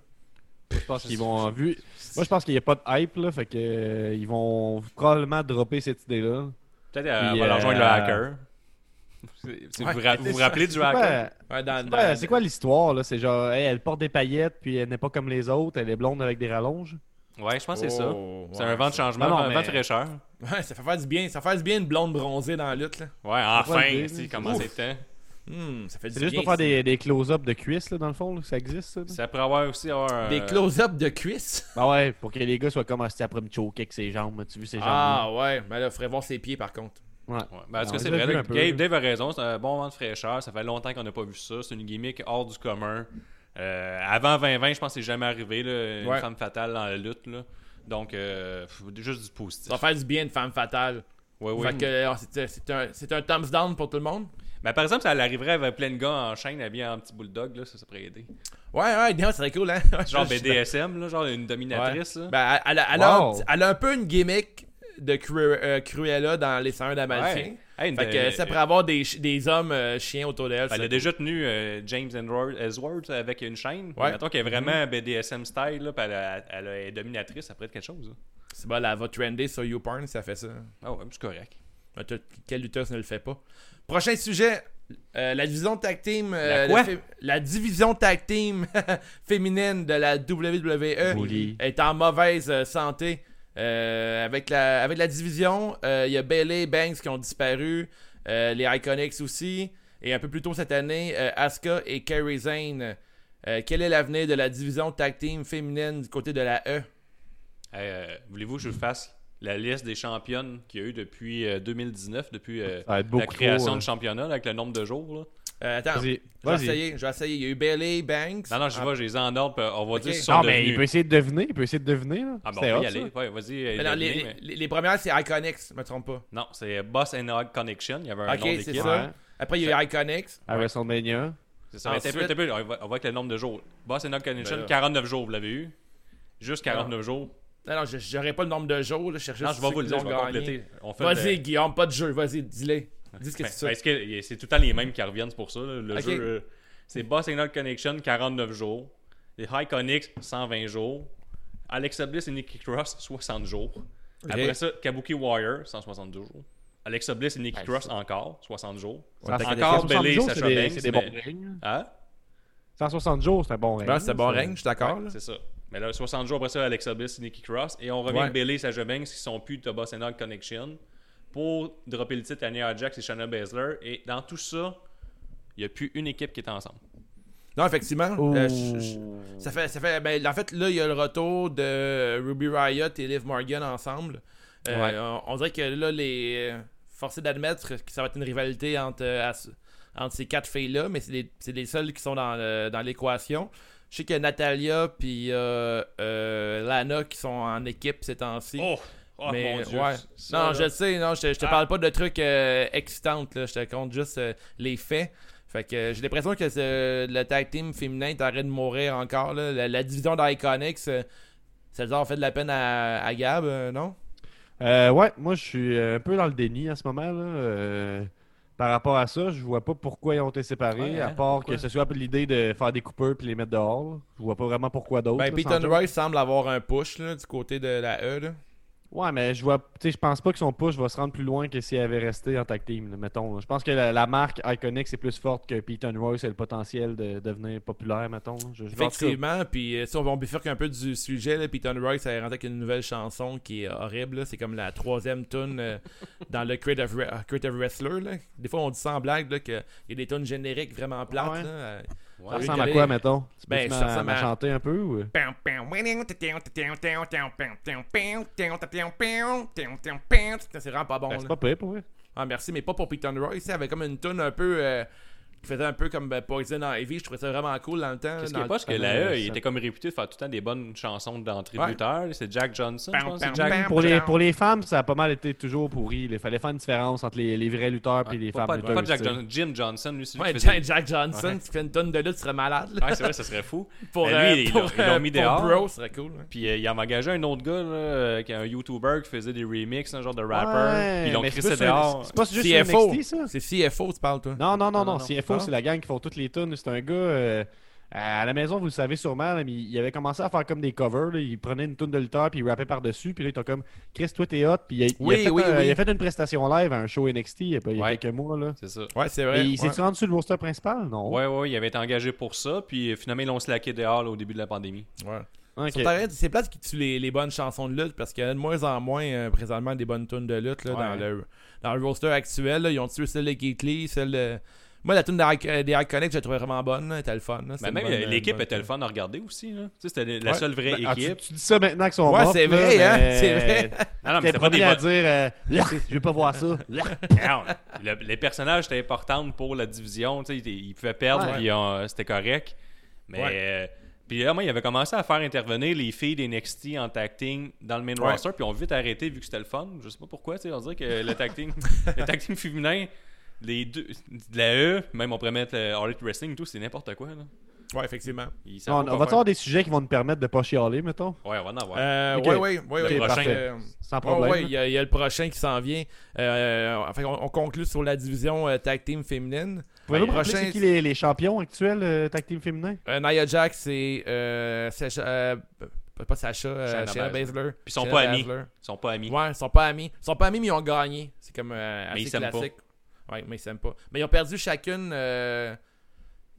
Je pense qu'ils vont. Vu... Moi, je pense qu'il n'y a pas de hype, là. Fait que, euh, ils vont probablement dropper cette idée-là. Peut-être qu'elle va leur euh, rejoindre le hacker. Vous ra- vous vous rappelez du hacker? quoi, Ouais, dans- c'est quoi- dans- c'est quoi l'histoire, là? C'est genre, hey, elle porte des paillettes, puis elle n'est pas comme les autres, elle est blonde avec des rallonges? Ouais, je pense que c'est ça. Oh, C'est ouais, un vent de changement, Non, un vent de fraîcheur. Ouais, ça fait faire du bien. Ça fait du bien une blonde bronzée dans la lutte. Là. Ouais, enfin, si, comment c'était. Hmm, ça fait du C'est juste bien. pour faire des, des close-up de cuisses, là, dans le fond, là, ça existe, ça? Ça pourrait avoir aussi avoir un- Des close-up de cuisses? Bah ouais, pour que les gars soient comme ah, c'était après me choquer avec ses jambes. Tu as vu ses jambes? Ah ouais, mais là, il faudrait voir ses pieds par contre. Ouais. Ouais. Ben, en tout cas, c'est vrai? Gabe-. Dave a raison. C'est un bon vent de fraîcheur. Ça fait longtemps qu'on n'a pas vu ça. C'est une gimmick hors du commun. Euh, avant 2020, je pense que c'est jamais arrivé. Là, une Ouais. femme fatale dans la lutte. Là. Donc, euh, faut juste du positif. Ça va faire du bien de femme fatale. Ouais, que euh, c'est c'est un, c'est un thumbs down pour tout le monde. Mais par exemple, ça arriverait avec plein de gars en chaîne habillés en petit bulldog. Là, ça, ça pourrait aider. Ouais, ouais, non, ça serait cool, hein. Genre BDSM, là, genre une dominatrice. Ouais. là. Ben, elle, a- elle a, Wow. un- elle a un peu une gimmick de Cru- euh, Cruella dans Les Seigneurs d'Amalfi. Ouais. Hey, Fait que euh, ça pourrait avoir des, hommes euh, chiens autour d'elle. Ben, elle a déjà tenu euh, James Ellsworth avec une chaîne. Ouais. Mettons qu'elle est vraiment BDSM style, là, elle, a- elle est dominatrice, ça pourrait être quelque chose. là. C'est bon, elle va trender sur YouPorn si ça fait ça. Ah ouais, c'est correct. Tout- Quel lutteur ne le fait pas? Prochain sujet. euh, la division tag team euh, La quoi? la division tag team féminine de la WWE Bully. est en mauvaise santé Euh, avec la avec la division euh, il y a Bailey et Banks qui ont disparu euh, les Iconics aussi et un peu plus tôt cette année euh, Asuka et Kairi Zane Euh, quel est l'avenir de la division tag team féminine du côté de la E? Hey, euh, Voulez-vous que je vous fasse la liste des championnes qu'il y a eu depuis euh, 2019, depuis euh, la création trop, de hein. championnat, là, avec le nombre de jours? là? Euh, attends Vas-y. je vais essayer je vais essayer il y a eu Bailey Banks Non, non, je Ah, vois, je les ai en ordre, on va Ok. dire ce qu'ils Non, sont mais devenus. il peut essayer de deviner. Il peut essayer de deviner. Là. Ah bon, on y aller. Ouais, vas-y. mais les, mais- les- les premières c'est Iconics je me trompe pas Non, c'est Boss and Hog Connection. Il y avait un Ok, nom c'est d'équipe. ça. Ouais. Après, il y a eu Iconics. À WrestleMania. C'est ça. Mais Ensuite- t'as peu, t'as peu, on, va, avec le nombre de jours. Boss and Hog Connection, Ben là. 49 jours, vous l'avez eu. Juste 49 jours. Non, non, je- j'aurais pas le nombre de jours. Là, je cherche Non, je vais vous le dire, je vais compléter. Vas-y, Guillaume, pas de jeu. Vas-y, dis-le. Dis ce que Ben, tu ben, est-ce que c'est tout le temps les mêmes qui reviennent, c'est pour ça. là. Le jeu, euh, c'est Boss and Hog Connection, 49 jours. Les High Connects, 120 jours. Alexa Bliss et Nikki Cross, 60 jours. Après ça, Kabuki Warrior, 172 jours. Alexa Bliss et Nikki Cross, encore, 60 jours. Encore 160 Sasha c'est des- Banks, C'est des mais- bons règnes. Hein? 160 jours, c'est un bon règne. Ben, c'est bon ça. règne, je suis d'accord. Ouais, c'est ça. Mais là, 60 jours après ça, Alexa Bliss et Nikki Cross. Et on revient Ouais. avec Bailey et Sasha Banks qui sont plus de Boss and Hog Connection pour dropper le titre à Nia Jax et Shayna Baszler. Et dans tout ça, il n'y a plus une équipe qui est ensemble. Non, effectivement. Euh, je- je- ça fait, ça fait, ben, en fait, là, il y a le retour de Ruby Riot et Liv Morgan ensemble. Euh, Ouais. on, on dirait que là, les euh, forcés d'admettre que ça va être une rivalité entre, euh, entre ces quatre filles-là, mais c'est les, seules qui sont dans, dans l'équation. Je sais que Natalia puis euh, euh, Lana qui sont en équipe ces temps-ci. Oh! Oh mais mon dieu! ouais. Ça, non, là- je le sais, non, je te, je te Ah. parle pas de trucs euh, excitants, là, je te compte juste euh, les faits. Fait que euh, j'ai l'impression que le tag team féminin est en train de mourir encore. Là. La, la division d'Iconics, euh, ça a fait de la peine à, à Gab, euh, non? Euh, ouais, moi je suis un peu dans le déni en ce moment. Là. Euh, par rapport à ça, je vois pas pourquoi ils ont été séparés, Ouais, à hein, part pourquoi? que ce soit l'idée de faire des coupeurs puis les mettre dehors. Je vois pas vraiment pourquoi d'autre. Ben, Peyton. Royce semble avoir un push là, du côté de la E. Là. Ouais, mais je vois, tu sais, je pense pas que son push va se rendre plus loin que s'il avait resté en tag team, là, mettons. là. Je pense que la, la marque Iconic c'est plus forte que Peyton Royce a le potentiel de devenir populaire, mettons. Je, Effectivement, puis euh, si on, on bifurque un peu du sujet, là, Peyton Royce a rentré avec une nouvelle chanson qui est horrible. C'est comme la troisième tune euh, dans le Creative, Re- euh, Creative Wrestler. Des fois, on dit sans blague qu'il y a des tunes génériques vraiment plates. Ouais? Ouais. Ça ressemble à quoi, mettons? Tu Ben, peux ça ressemble à- chanter un peu ou... C'est vraiment pas bon. Ben, là. c'est pas pire pour vrai. Ah, merci, mais pas pour Peyton Royce. Il avait comme une tune un peu. euh, qui faisait un peu comme ben, Poison Ivy. Je trouvais ça vraiment cool dans le temps. Qu'est-ce qui est le- pas, c'est que non, E, il était comme réputé de faire tout le temps des bonnes chansons d'entrée Ouais. de. C'est Jack Johnson, je Bam, pense. bam, C'est Jack... bam. Pour les, pour les femmes, ça a pas mal été toujours pourri. Il fallait faire une différence entre les, les vrais lutteurs et les Pas, femmes pas- lutteuses. pas Jack tu. Johnson, Jim Johnson, lui, c'est lui Ouais, qui faisait... Jack, Johnson, Ouais. qui fait une tonne de lutte, tu serais malade. là. Ouais, c'est vrai, ça serait fou. pour, Mais euh, lui, pour, ils l'ont euh, mis pour dehors. Bro, serait cool. Puis euh, il a engagé un autre gars, là, qui est un YouTuber qui faisait des remixes, un genre de rapper. Puis ils l'ont crissé dehors. C'est pas juste CFO. C'est CFO, tu parles, toi. Non, non, non, Non, non. non, CFO, c'est la gang qui font toutes les tunes. C'est un gars. euh, à la maison, vous le savez sûrement, là, mais il avait commencé à faire comme des covers. là. Il prenait une tune de lutteur puis il rappait par-dessus. Puis là, il était comme Chris, toi, t'es hot. Puis il a, il a Oui, fait, oui, un- oui. il a fait une prestation live à un show NXT il y a, pas- il y a Ouais. quelques mois. Là. C'est ça. Ouais, c'est Et vrai. il ouais. s'est rendu sur le roster principal? Non. Ouais, ouais, il avait été engagé pour ça. Puis euh, finalement, ils l'ont slacké dehors là, au début de la pandémie. Ouais. Ok. Sur ta- C'est plate qui tue les, les bonnes chansons de lutte parce qu'il y a de moins en moins euh, présentement des bonnes tunes de lutte là, Ouais. dans, le, dans le roster actuel. là. Ils ont tué celle de Keith Lee, celle de. Moi, la tune des, Ic- des Iconics, j'ai trouvé vraiment bonne. Elle était le fun. Mais même euh, l'équipe était le fun à regarder aussi. Là. Tu sais, C'était la Ouais. seule vraie Ben, ah, tu, équipe. tu dis ça maintenant qu'ils sont Ouais, morts, c'est là, vrai, hein, c'est vrai. Ah non, mais pas des à dire euh, Je veux pas voir ça. Non, le- les personnages étaient importants pour la division. tu sais, Ils, ils pouvaient perdre, Ouais. puis euh, c'était correct. Mais. Ouais. euh, puis là, moi, il avait commencé à faire intervenir les filles d'NXT en tag team dans le main Ouais. roster, puis on vite arrêté vu que c'était le fun. Je sais pas pourquoi, tu sais, on dirait que le tag team, le tag team féminin, les deux, de la E, même on pourrait mettre All Elite Wrestling et tout, c'est n'importe quoi. Là. Ouais, effectivement. On, va avoir des sujets qui vont nous permettre de pas chialer, mettons? Ouais, on va en avoir. Euh, Ok. Ouais, ouais, ouais. Le prochain. Sans problème. ouais, il y, a- il y a le prochain qui s'en vient. Euh, enfin, on, on conclut sur la division euh, tag team féminine. Pouvez-vous Ouais, prochain- c'est qui les, les champions actuels euh, tag team féminin? Euh, Nia Jax, c'est euh, Sacha- pas Sacha, Shayna Baszler. Puis ils sont pas amis. Ils sont pas amis. Ouais, ils sont pas amis. Ils sont pas amis, mais ils ont gagné. C'est comme euh, Mais ils assez pas. Ouais, mais ils s'aiment pas. Mais ils ont perdu chacune. euh,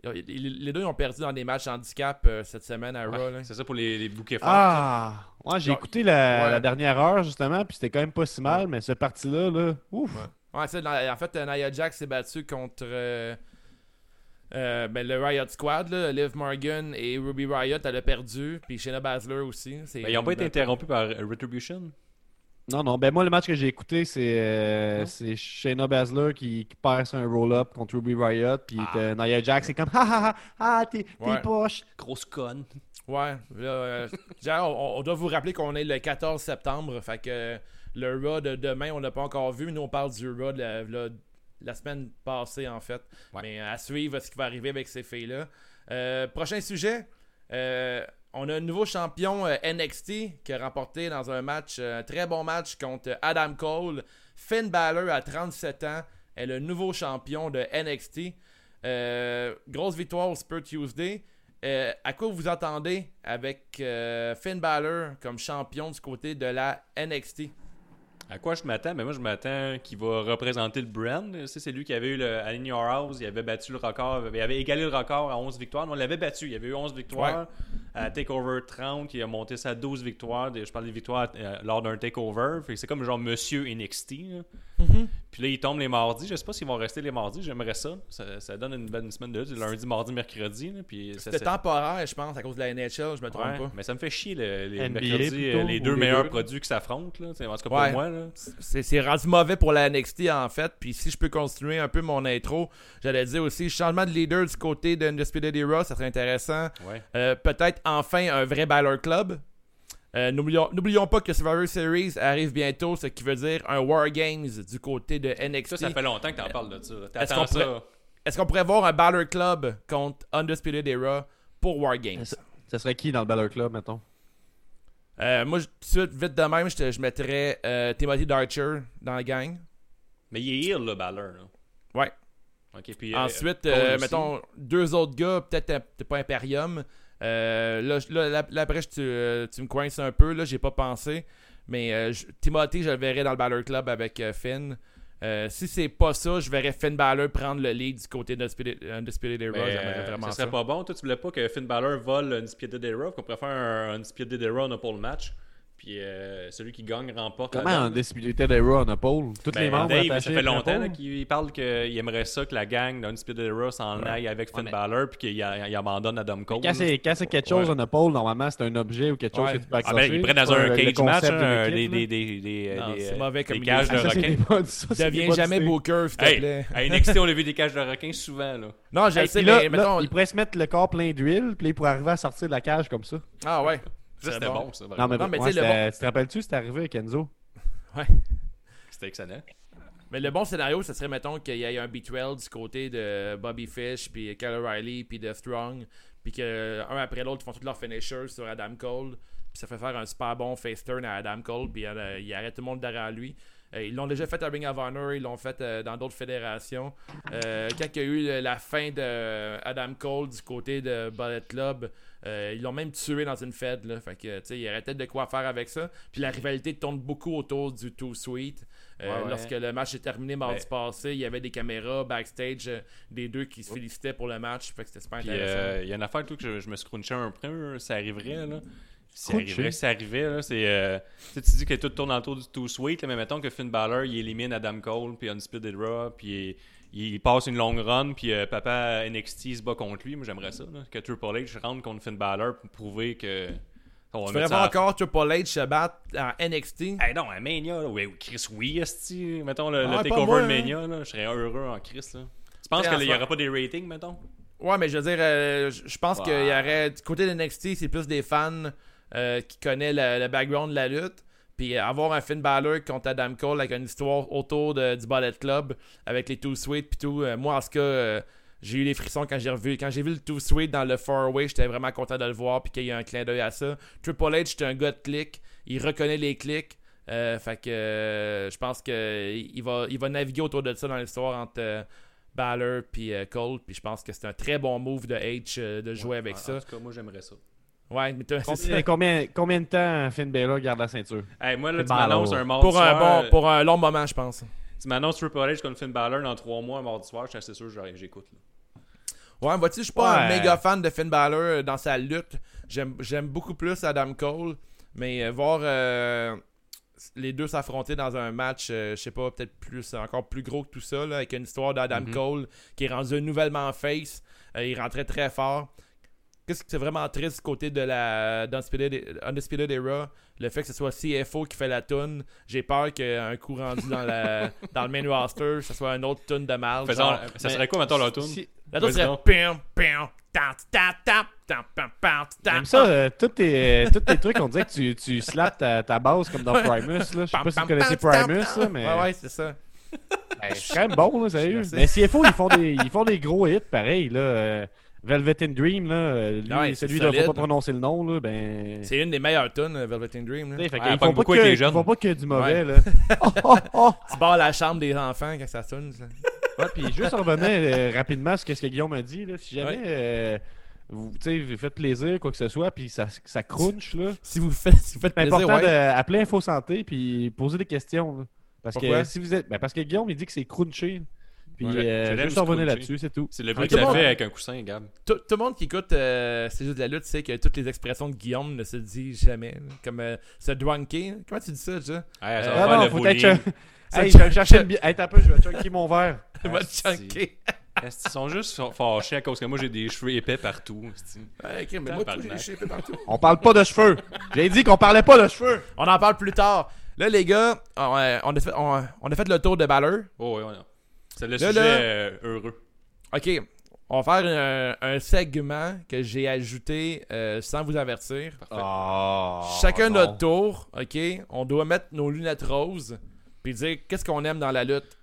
les deux ils ont perdu dans des matchs handicap euh, cette semaine à Raw. C'est ça pour les, les bouquets forts. Ah Ouais, j'ai écouté la, Ouais. la dernière heure, justement, puis c'était quand même pas si mal, mais ce parti-là, là, ouf. En fait, Nia Jax s'est battu contre euh, euh, ben, le Riot Squad. Là, Liv Morgan et Ruby Riot, elle a perdu. Puis Shayna Baszler aussi. Ben, ils ont pas été interrompus par Retribution? Non, non, ben moi, le match que j'ai écouté, c'est euh, c'est Shayna Baszler qui, qui perd sur un roll-up contre Ruby Riot, puis que Nia Jax, c'est comme « Ha ha ha, ah, t'es t'es Ouais. poche Grosse conne. Ouais, là, euh, genre, on, on doit vous rappeler qu'on est le 14 septembre, fait que le Raw de demain, on n'a pas encore vu. Nous, on parle du Raw de la, la- la semaine passée, en fait. Ouais. Mais à suivre ce qui va arriver avec ces filles-là. Euh, prochain sujet, euh, on a un nouveau champion euh, NXT qui a remporté dans un match, euh, un très bon match contre Adam Cole. Finn Balor, à 37 ans, est le nouveau champion de NXT. Euh, grosse victoire au Spur Tuesday. Euh, à quoi vous attendez avec euh, Finn Balor comme champion du côté de la NXT? À quoi je m'attends? Ben moi, je m'attends qu'il va représenter le brand. C'est lui qui avait eu le à In Your House. Il avait battu le record. Il avait égalé le record à 11 victoires. On l'avait battu. Il avait eu 11 victoires. À TakeOver 30, il a monté ça à 12 victoires. Je parle des victoires euh, lors d'un TakeOver. C'est comme genre Monsieur NXT. Puis là, il tombe les mardis. Je sais pas s'ils vont rester les mardis. J'aimerais ça. ça. ça donne une bonne semaine de. Lundi, mardi, mercredi. là. Puis C'était c'est- temporaire, je pense, à cause de la NHL, je me trompe Ouais, pas. mais ça me fait chier le- les NBA mercredis, plutôt, euh, les deux les meilleurs deux? produits qui s'affrontent. En tout cas, Ouais. pour moi. Là. C'est rendu mauvais pour la NXT en fait. Puis si je peux continuer un peu mon intro, j'allais dire aussi changement de leader du côté de Undisputed Era, ça serait intéressant. Ouais. Euh, Peut-être enfin un vrai Balor Club. Euh, N'oublions n'oublions pas que Survivor Series arrive bientôt, ce qui veut dire un War Games du côté de NXT. Ça, ça fait longtemps que t'en parles de ça. Est-ce qu'on pourrait- qu'on pourrait voir un Balor Club contre Undisputed Era pour War Games? Ça, ça serait qui dans le Balor Club, mettons? Euh, moi, je- tout de suite, vite de même, je, te- je mettrais euh, Timothy Darcher dans la gang. Mais il est heal, le Balor. là. Ouais. Puis, Ensuite, euh, mettons, deux autres gars, peut-être un- peut-être pas Imperium. Euh, là, là, tu, euh, tu me coinces un peu, là, j'ai pas pensé. Mais euh, je- Timothy, je le verrais dans le Balor Club avec euh, Finn. Si c'est pas ça, je verrais Finn Balor prendre le lead du côté Era. Mais, J'aimerais euh, vraiment ça serait pas bon. Toi, tu voulais pas que Finn Balor vole un Undisputed Era, qu'on pourrait faire un Undisputed Era on a pour le match. Puis euh, celui qui gagne remporte Comment la un Undisputed Era on a Paul Toutes Ben, les membres Dave, ça fait longtemps qu'il parle qu'il aimerait ça que la gang d'Undisputed Era s'en aille avec Finn mais- Balor puis qu'il il abandonne Adam Cole. Quand c'est, quand c'est quelque chose Ouais. on a Paul, normalement, c'est un objet ou quelque chose Ouais. que tu peux Ah accrocher. ben, il prend dans un cage match, des, des, des, des, Non, des, c'est euh, mauvais des comme cages de Ah, des Deviens bonnes jamais. Booker, s'il te Hey, plaît. à NXT, on a vu des cages de requins souvent. Là. Non, je sais, mais mettons. il pourrait se mettre le corps plein d'huile, puis pourrait arriver à sortir de la cage comme ça. Ah ouais. Ça, c'était bon. ça. Non, mais, vraiment. Non, mais ouais, tu le te rappelles-tu, c'était arrivé avec Enzo? C'était excellent. Mais le bon scénario, ce serait, mettons, qu'il y ait un betrayal du côté de Bobby Fish, puis Kyle O'Reilly, puis de Strong, puis que un après l'autre, ils font tous leurs finishers sur Adam Cole, puis ça fait faire un super bon face turn à Adam Cole, puis euh, il arrête tout le monde derrière lui. Euh, ils l'ont déjà fait à Ring of Honor, ils l'ont fait euh, dans d'autres fédérations. Euh, quand il y a eu la fin de Adam Cole du côté de Bullet Club, euh, ils l'ont même tué dans une. Là. Fait que, tu sais, il y aurait peut-être de quoi faire avec ça. Puis la rivalité tourne beaucoup autour du Too Sweet. Euh, Ouais, ouais. Lorsque le match est terminé mardi Ben- passé, il y avait des caméras backstage euh, des deux qui se félicitaient pour le match. Fait que c'était super Puis intéressant. il y a une affaire tout que je, je me scrunchais un peu, ça arriverait là. Ça Scrunché? arriverait, ça arrivait là, c'est euh, tu sais, tu dis que tout tourne autour du Too Sweet, là, mais mettons que Finn Balor il élimine Adam Cole puis Undisputed Raw puis il, il passe une longue run puis euh, papa NXT se bat contre lui, moi j'aimerais ça là, que Triple H rentre contre Finn Balor pour prouver que On Tu ferais à- encore Triple H se battre en NXT. Hey, non, à Mania, là, ouais, Chris, oui, esti. Mettons le, le Ouais, pas takeover moi, de hein. Mania, là, je serais heureux en Chris. Là. Tu penses qu'il n'y aura pas des ratings, mettons? Ouais, mais je veux dire, euh, je pense qu'il y aurait. Du côté de NXT, c'est plus des fans euh, qui connaissent le, le background de la lutte. Puis euh, avoir un Finn Balor contre Adam Cole avec une histoire autour de- du Ballet Club, avec les Too Sweet puis tout. euh, moi, en tout cas, j'ai eu les frissons quand j'ai revu. Quand j'ai vu le Too Sweet dans le Far Away, j'étais vraiment content de le voir puis qu'il y ait un clin d'œil à ça. Triple H, c'est un gars de clic. Il reconnaît les clics. Euh, fait que euh, je pense qu'il va, il va naviguer autour de ça dans l'histoire entre euh, Balor puis Cole. Puis je pense que c'est un très bon move de H de jouer avec En- ça. En tout cas, moi, j'aimerais ça. Ouais, mais Combien, ça. combien, combien de temps Finn Balor garde la ceinture? Hey, moi, là, tu m'annonces un mardi Pour un, soir. bon, pour un long moment, je pense. Tu m'annonces Triple H contre Finn Balor dans 3 mois, un mardi soir, je suis assez sûr que j'écoute. là. Ouais, vois-tu, je suis pas un méga fan de Finn Balor euh, dans sa lutte. J'aime j'aime beaucoup plus Adam Cole. Mais euh, voir euh, les deux s'affronter dans un match, euh, je sais pas, peut-être plus encore plus gros que tout ça, là, avec une histoire d'Adam Mhm. Cole qui est rendu nouvellement face. Euh, il rentrait très fort. Qu'est-ce que c'est vraiment triste du côté de la d'Undisputed Undisputed Era, le fait que ce soit CFO qui fait la tune. J'ai peur qu'un coup rendu dans, la, dans le main roster, ce soit un autre tune de mal. Genre- ça serait quoi, mettons, leur tune Si- La Vas-y serait pim, J'aime ça, euh, tous tes, tous tes trucs, on dirait que tu, tu slaps ta, ta base comme dans. Primus. Là. Je sais pas si vous connaissez Primus, là, mais Ouais, ouais, c'est ça. Ben, c'est quand même bon, là, sérieux. Mais CFO, ils font des, ils font des gros hits pareil. Là. Velvet in Dream, là, euh, lui, Ouais, c'est celui dont il faut solide. pas prononcer le nom, là, ben. C'est une des meilleures tunes, euh, Velvet in Dream. Là. fait Ouais, elle font pas que, ils font pas que du mauvais, Ouais. là. Oh, oh, oh. Tu barres la chambre des enfants quand ça sonne. ça. Ouais, puis juste revenir euh, rapidement sur ce que Guillaume a dit, là, si jamais euh, vous, faites plaisir, quoi que ce soit, puis ça, ça crunch, là, Si vous faites, si vous faites plaisir, important d'appeler Info Santé puis poser des questions. là. Parce Pourquoi? que si vous êtes, ben parce que Guillaume il dit que c'est crunché. Puis Ouais, euh, juste revenir crunché. là-dessus, c'est tout. C'est le bruit que ça monde- fait avec un coussin, Gab. Tout, tout le monde qui écoute euh, C'est juste de la lutte sait que toutes les expressions de Guillaume ne se disent jamais. Comme euh, se drunker. Comment tu dis ça, déjà? Hey, ça Ah va faire non, le faut être bullying. Ça Hey, chunk- je une bière. Hey, t'as un peu, je vais chunker mon verre. Va te Asti. chunker. Ils sont juste fâchés à cause que moi j'ai des cheveux épais partout. Ouais, mais moi. On parle pas de cheveux. J'ai dit qu'on parlait pas de cheveux. On en parle plus tard. Là, les gars, on, euh, on a, fait, on, on a fait le tour de Balor. Oh, ouais, ouais. C'est le Là, sujet là- euh, heureux. Ok, on va faire un, un segment que j'ai ajouté euh, sans vous avertir. Oh, Chacun non. notre tour, ok? On doit mettre nos lunettes roses puis dire qu'est-ce qu'on aime dans la lutte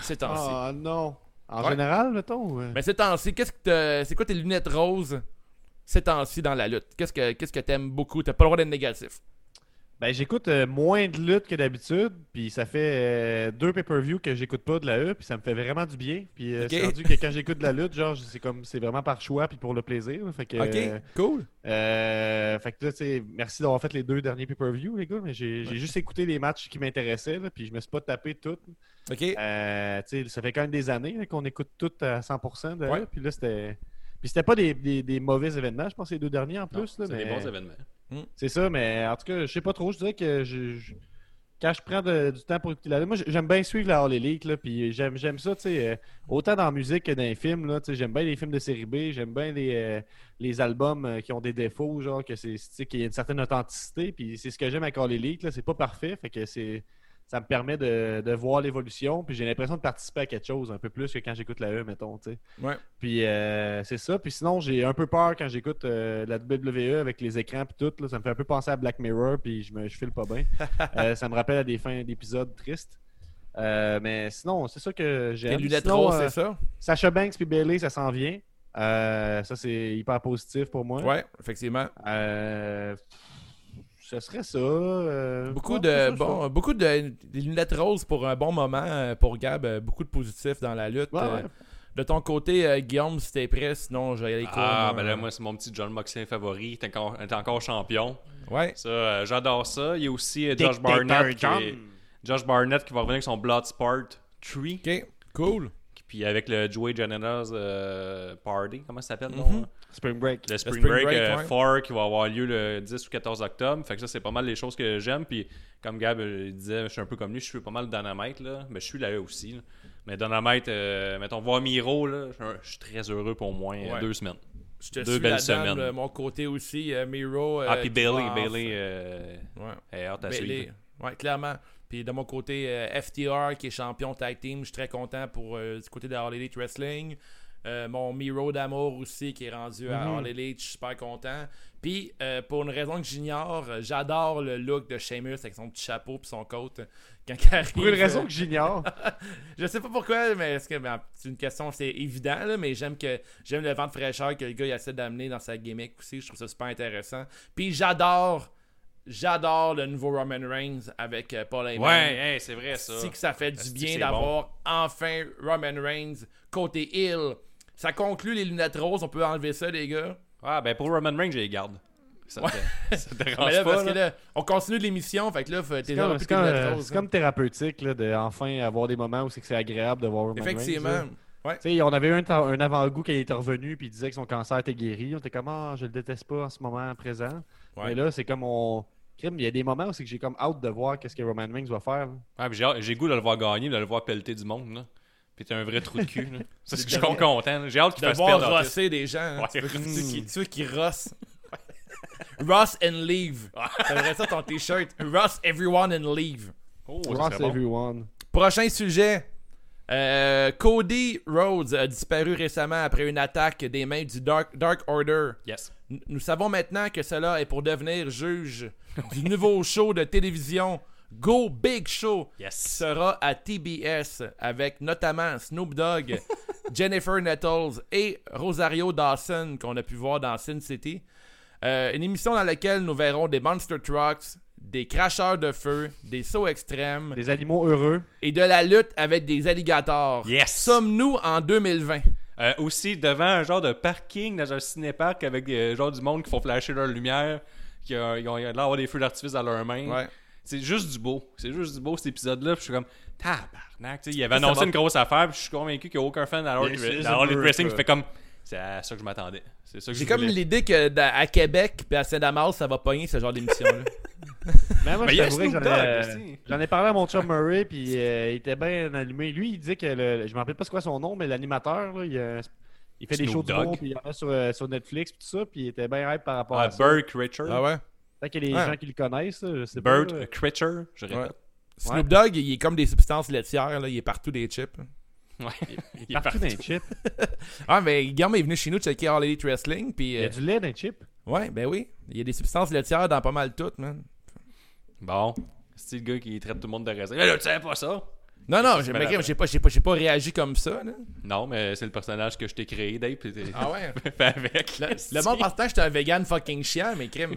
ces temps-ci. Oh non. En Ouais. général, mettons. ou, euh? Mais ces temps-ci, qu'est-ce que t'as- c'est quoi tes lunettes roses ces temps-ci dans la lutte? Qu'est-ce que qu'est-ce que t'aimes beaucoup? T'as pas le droit d'être négatif. Ben, j'écoute euh, moins de lutte que d'habitude, puis ça fait euh, deux pay-per-view que j'écoute pas de la E, puis ça me fait vraiment du bien. Puis euh, c'est rendu que quand j'écoute de la lutte, genre, c'est comme c'est vraiment par choix puis pour le plaisir. Fait que, Ok, cool. fait que là, tu sais, merci d'avoir fait les deux derniers pay-per-view, les gars, mais j'ai juste écouté les matchs qui m'intéressaient, puis je me suis pas tapé tout. Ok. Tu sais, ça fait quand même des années qu'on écoute tout à 100% de la Ouais. Puis là, c'était. Puis c'était pas des, des- des mauvais événements, je pense, les deux derniers en plus. C'est mais... des bons événements. C'est ça, mais en tout cas, je sais pas trop. Je dirais que quand je prends du temps pour écouter la moi j'aime bien suivre la All Elite, là, puis j'aime, j'aime ça, tu sais, euh, autant dans la musique que dans les films, là, j'aime bien les films de série B, j'aime bien les, euh, les albums euh, qui ont des défauts, genre que c'est, qu'il y a une certaine authenticité, puis c'est ce que j'aime avec All Elite, là, c'est pas parfait, fait que c'est, ça me permet de, de voir l'évolution, puis j'ai l'impression de participer à quelque chose un peu plus que quand j'écoute la E, mettons, tu sais. Ouais. Puis euh, c'est ça. Puis sinon, j'ai un peu peur quand j'écoute euh, la WWE avec les écrans puis tout. Là, ça me fait un peu penser à Black Mirror, puis je me je file pas bien. Euh, ça me rappelle à des fins d'épisodes tristes. Mais sinon, c'est ça que j'aime. lunettes roses, euh, c'est ça? Sacha Banks puis Bailey, ça s'en vient. Ça, c'est hyper positif pour moi. Ouais, effectivement. Euh, ce serait ça. euh, Beaucoup de ça, bon, beaucoup de des lunettes roses pour un bon moment euh, pour Gab, euh, beaucoup de positifs dans la lutte. Ouais, ouais. De ton côté, euh, Guillaume, si t'es prêt, sinon je vais aller. Ah, ben là, moi, c'est mon petit John Moxley favori. T'es encore, t'es encore champion. Ouais. Ça, euh, j'adore ça. Il y a aussi euh, Josh Barnett. Qui est- Josh Barnett qui va revenir avec son Bloodsport 3. Ok, cool. Puis avec le Joey Janela's euh, Party. Comment ça s'appelle, non? Mhm. Spring Break. Le Spring, Spring Break, Break, euh, ouais. 4 qui va avoir lieu le 10 ou 14 octobre. Fait que ça, c'est pas mal les choses que j'aime. Puis comme Gab euh, il disait, je suis un peu comme lui, je suis pas mal Dynamite, là. Mais je suis là aussi. là. Mais Dynamite, euh, mettons, voir Miro, là, je suis très heureux pour au moins euh, Ouais. deux semaines. Je te Deux suis belles semaines. de mon côté aussi. euh, Miro. Ah, puis Bailey, Bailey Ouais. est hâte à suivre. Ouais, clairement. Puis de mon côté, euh, FTR qui est champion tag team, je suis très content pour euh, du côté de All Elite Wrestling. Euh, mon Miro d'amour aussi qui est rendu à All Elite, je suis super content. Puis euh, pour une raison que j'ignore, euh, j'adore le look de Sheamus avec son petit chapeau puis son coat quand il arrive. Pour une raison que j'ignore. je sais pas pourquoi, mais est-ce que ben, c'est une question, c'est évident, là, mais j'aime que j'aime le vent de fraîcheur que le gars il essaie d'amener dans sa gimmick aussi. Je trouve ça super intéressant. Puis j'adore, j'adore le nouveau Roman Reigns avec Paul Heyman. Ouais, hey, c'est vrai ça. Si que ça fait du bien d'avoir enfin Roman Reigns côté Hill. Ça conclut les lunettes roses, on peut enlever ça, les gars. Ah, ben pour Roman Reigns, je les garde. Ça, te, ça te Mais dérange là, pas. parce que là. on continue de l'émission, fait que là, faut- t'es comme, plus comme, euh, roses, là. comme thérapeutique là, de enfin avoir des moments où c'est que c'est agréable de voir Roman Reigns, Effectivement. Ouais. Tu sais, on avait eu un, avant-goût quand il était revenu puis il disait que son cancer était guéri. On était comme ah, je le déteste pas en ce moment présent. Ouais. Mais là, c'est comme on Crime, il y a des moments où c'est que j'ai comme hâte de voir qu'est-ce que Roman Reigns va faire. Ah, puis j'ai hâte- j'ai goût de le voir gagner, de le voir pelleter du monde. Là. Puis t'es un vrai trou de cul. là. Ça, c'est que je suis content. J'ai hâte qu'il de fasse voir perdre Otis. rosser des gens. Ouais. Tu, veux, tu veux qu'ils- rossent. Ross and leave. Ça devrait ça ton t-shirt. Ross everyone and leave. Oh, Ross bon. everyone. Prochain sujet. Euh, Cody Rhodes a disparu récemment après une attaque des mains du Dark, Dark Order. Yes. N- Nous savons maintenant que cela est pour devenir juge du nouveau show de télévision Go Big Show qui sera à TBS avec notamment Snoop Dogg, Jennifer Nettles et Rosario Dawson qu'on a pu voir dans Sin City. Euh, une émission dans laquelle nous verrons des monster trucks, des cracheurs de feu, des sauts extrêmes Des animaux heureux. et de la lutte avec des alligators. Yes. Sommes-nous en 2020? Euh, aussi, devant un genre de parking dans un cinéparc avec des genre du monde qui font flasher leur lumière, qui ont, ils ont ils ont l'air d'avoir des feux d'artifice dans leurs mains. C'est juste du beau. C'est juste du beau cet épisode-là. Puis je suis comme, tabarnak. Tu sais, il avait Ça annoncé une grosse affaire. Puis je suis convaincu qu'il n'y a aucun fan dans Elite Wrestling qui fait comme, c'est à ça que je m'attendais. C'est ça que J'ai comme l'idée que à Québec puis à Saint-Damas, ça va pogner ce genre d'émission-là. Mais moi, Mais je t'avouerais que Snoop j'en ai- parlé à mon chum Murray, puis euh, il était bien allumé. Lui, il dit que, le, je me rappelle pas c'est quoi son nom, mais l'animateur, là, il, euh, il fait des shows de Dogg. monde, puis il y en a sur, euh, sur Netflix, puis tout ça, puis il était bien hype par rapport Ah, à ça. Burke Richard. ah ouais? Peut-être qu'il y a des Ouais. gens qui le connaissent, je sais Bird pas. Critcher, je Ouais. répète. Snoop Dogg, il est comme des substances laitières, là. il est partout des chips. Ouais. Il est partout les chips. Ah, mais Guillaume est venu chez nous checker All Elite Wrestling, puis... Il y a euh, du lait dans les chips. Ouais, ben oui. Il y a des substances laitières dans pas mal toutes, man. Bon. C'est le gars qui traite tout le monde de raisin. Mais là, tu savais pas ça? Non, non, j'ai pas, pas, pas réagi comme ça, là. Non, mais c'est le personnage que je t'ai créé, Dave. Ah ouais? fait avec. Le, le monde que j'étais un vegan fucking chiant, mais crime.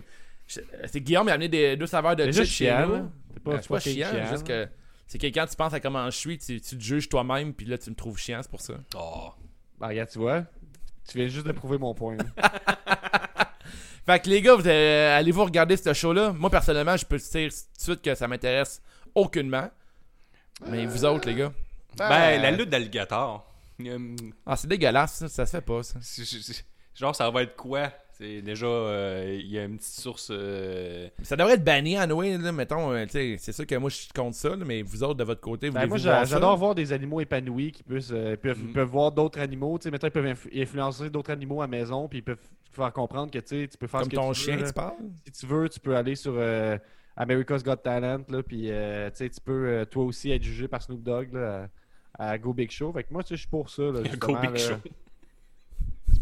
Je- C'est Guillaume qui a amené des, deux saveurs de C'est chips juste chez chiant, nous. là. C'est pas, Ben, c'est c'est pas chiant, chiant, juste que c'est que quand tu penses à comment je suis, tu, tu te juges toi-même, puis là tu me trouves chiant, c'est pour ça. Oh. Ben, regarde, tu vois, tu viens juste de prouver mon point. Fait que les gars, vous, euh, allez-vous regarder ce show-là? Moi personnellement, je peux te dire tout de suite que ça m'intéresse aucunement. Mais vous autres, les gars? Ben, la lutte d'alligator. Hum, Ah, c'est dégueulasse, ça, ça se fait pas, ça. Genre, ça va être quoi? C'est déjà, euh, il y a une petite source. euh, Ça devrait être banni à Noé, là, mettons. euh, tu sais, c'est sûr que moi je suis contre ça, là, mais vous autres de votre côté, vous Ben, moi, j'adore voir des animaux épanouis qui puissent, euh, peuvent, peuvent voir d'autres animaux. Tu sais, mettons, ils peuvent influ- influencer d'autres animaux à la maison, puis ils peuvent faire comprendre que tu sais, tu peux faire Comme ce que ton tu chien, veux, tu parles? Si tu veux, tu peux aller sur euh, America's Got Talent, là, puis euh, tu peux euh, toi aussi être jugé par Snoop Dogg là, à, à Go Big Show. Fait que moi, tu sais, je suis pour ça. Là, Go Big là. Show.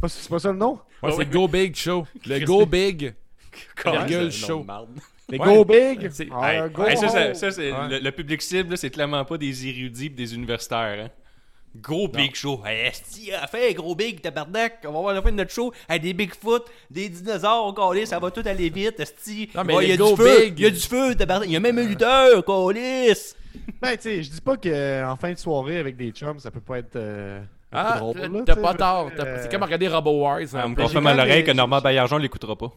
C'est pas, pas ça le nom? Ouais, c'est Go Big Show. Le Go Big. Virgule show. Les Ouais. Go Big! Ah, go hey, ça, Ouais. le, le public cible, là, c'est clairement pas des érudits pis des universitaires. Hein. Gros big show. Hey, esti, à fait, gros big, tabarnak. On va voir la fin de notre show. Hey, des Bigfoot, des dinosaures, au collis, ça va tout aller vite, esti. Non, mais Ouais, les y a go du feu, big. y a du feu, tabarnak. Y a même un lutteur, collis. Ben, tu sais, je dis pas qu'en fin de soirée avec des chums, ça peut pas être. euh, Ah, t'as pas tort. dire, C'est euh, comme regarder Robo Wars. Ça un me confirme à l'oreille des- que Normand Baillargeon l'écoutera pas.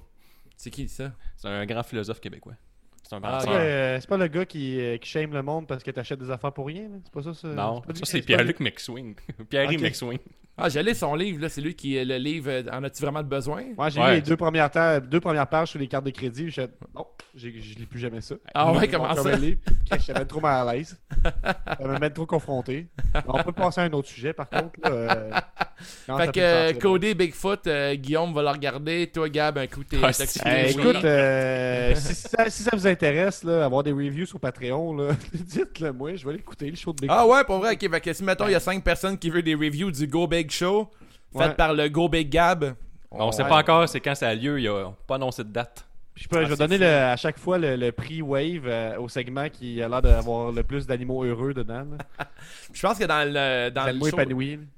C'est qui ça? C'est un grand philosophe québécois. C'est un Ah, C'est penseur. pas, euh, c'est pas le gars qui, euh, qui shame le monde parce que t'achètes des affaires pour rien, là? C'est pas ça? ça Non, pas ça c'est Pierre-Luc McSwing. Pierre-Luc Ok. McSwing. Ah, j'ai lu son livre, là. C'est lui qui est le livre euh, En as-tu vraiment besoin? Moi, j'ai Ouais. lu les deux premières, ta- deux premières pages sur les cartes de crédit. Je non, j'ai- je lis plus jamais ça. Ah ouais, comment ça? puis J'étais même trop mal à l'aise. Ça me met trop confronté. On peut passer à un autre sujet, par contre. là, euh, Fait que euh, Cody Bigfoot, euh, Guillaume va le regarder. Toi, Gab, un coup, t'es Ah, oui. écoute, euh, si, ça, si ça vous intéresse, là, avoir des reviews sur Patreon, là, dites-le moi, je vais l'écouter, le show de Big Ah ouais, pour vrai, ok. Fait que si, mettons, il y a 5 personnes qui veulent des reviews du Go Big Show, Ouais. par le Go Big Gab. On sait Ouais. pas encore c'est quand ça a lieu, il a pas annoncé de date. Je, peux, je vais c'est donner le- à chaque fois le, le prix Wave euh, au segment qui a l'air d'avoir le plus d'animaux heureux dedans. Je pense que dans le, dans le show,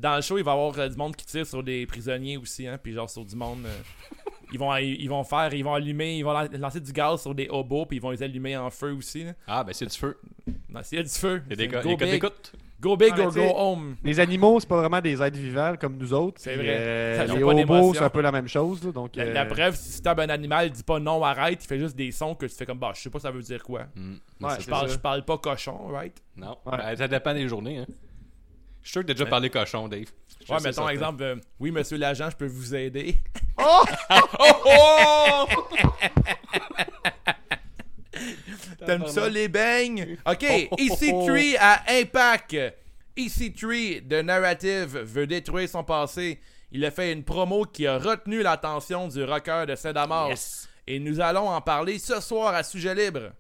dans le show, il va y avoir euh, du monde qui tire sur des prisonniers aussi, hein, puis genre sur du monde. euh, ils vont ils vont faire, ils vont allumer, ils vont lan- lancer du gaz sur des hobos, puis ils vont les allumer en feu aussi. là. Ah, ben c'est du feu. Non, a du feu, Il y a des c'est gars- go des. Go big Ouais, or go home. Les animaux, c'est pas vraiment des êtres vivants comme nous autres. C'est vrai. euh, les d'émotion. c'est un peu la même chose. là, donc, La, euh, la preuve, si tu tapes un animal, il dit pas non, arrête, il fait juste des sons que tu fais comme bah, je sais pas ça veut dire quoi. Ouais, C'est Je parle, ça. je parle pas cochon, right? Non, Ouais. Ben, ça dépend des journées. Hein. Je suis sûr que t'as déjà parlé cochon, Dave. Je Ouais, mettons exemple, euh, oui monsieur l'agent, je peux vous aider. T'aimes ça les beignes? Ok, EC3 à Impact. EC3 de Narrative veut détruire son passé. Il a fait une promo qui a retenu l'attention du rocker de Saint-Damas. Yes. Et nous allons en parler ce soir à sujet libre.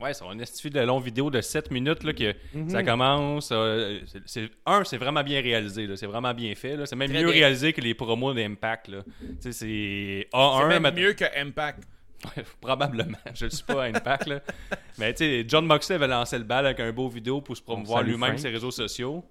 Ouais, c'est un estifi de longue vidéo de 7 minutes là, que Mhm. ça commence. euh, c'est- un, c'est vraiment bien réalisé. C'est vraiment bien fait. C'est même Très mieux bien. réalisé que les promos d'Impact. C'est C'est A1. même mais- mieux que Impact. Probablement. Je ne suis pas à Impact. Là. Mais tu sais, John Moxley avait lancé le bal avec un beau vidéo pour se promouvoir lui-même ses réseaux sociaux.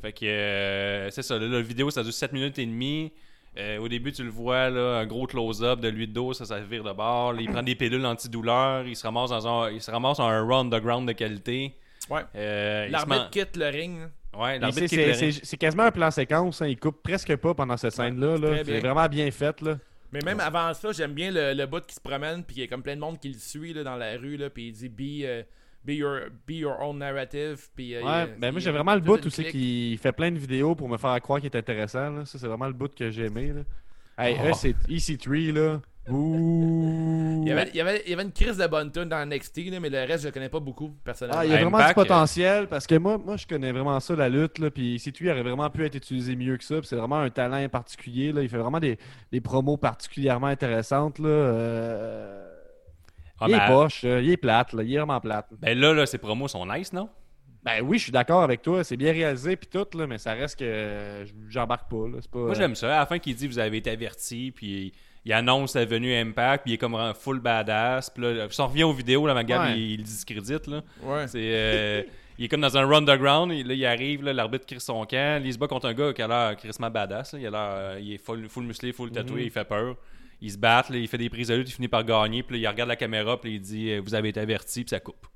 Fait que euh, c'est ça. Là, la vidéo, ça dure 7 minutes et demie. Euh, au début, tu le vois, là, un gros close-up de lui de dos, ça, ça vire de bord. Là, il prend des pilules antidouleurs. Il se ramasse dans un, il se ramasse dans un run underground de qualité. Ouais. Euh, L'arbitre man- quitte le ring. Ouais, l'arbitre c'est- quitte le c'est ring. c'est- c'est quasiment un plan séquence. hein, Il coupe presque pas pendant cette scène-là. là. C'est vraiment bien fait. Là. Mais même avant ça, j'aime bien le, le bout qui se promène, puis il y a comme plein de monde qui le suit là, dans la rue, là, puis il dit be, euh, be, your, be your own narrative. Puis, euh, Ouais, ben moi j'ai vraiment le bout aussi qui fait plein de vidéos pour me faire croire qu'il est intéressant. Là. Ça, c'est vraiment le bout que j'ai aimé. Là. Hey, Oh. eux, c'est EC3, là. Ouh. Il y, avait, il, y avait, il y avait une crise de bonne tune dans NXT, là, mais le reste, je connais pas beaucoup, personnellement. Ah, il y a Impact, vraiment du euh, potentiel parce que moi, moi je connais vraiment ça, la lutte. Là, puis EC3 aurait vraiment pu être utilisé mieux que ça. C'est vraiment un talent particulier. Là. Il fait vraiment des, des promos particulièrement intéressantes. Là. Euh, Ah, il est ben, poche, euh, il est plate. Là. Il est vraiment plate. ben là, là, ses promos sont nice, non? Ben oui, je suis d'accord avec toi. C'est bien réalisé puis tout, là, mais ça reste que j'embarque pas. Là. C'est pas, Moi, j'aime ça. À la fin, qu'il dit vous avez été averti, puis il, annonce la venue Impact, puis il est comme un full badass. Puis là, si on revient aux vidéos, là, ma gamme, Ouais. il, le discrédite. Là. Ouais. C'est, euh, il est comme dans un run underground. et Là, il arrive, là, l'arbitre crie son camp. Il se bat contre un gars qui a l'air crissement badass. là. Il, a l'air, euh, il est full, full musclé, full tatoué, il fait peur. Il se bat, là, il fait des prises de lutte, il finit par gagner. Puis là, il regarde la caméra, puis il dit euh, Vous avez été averti, puis ça coupe.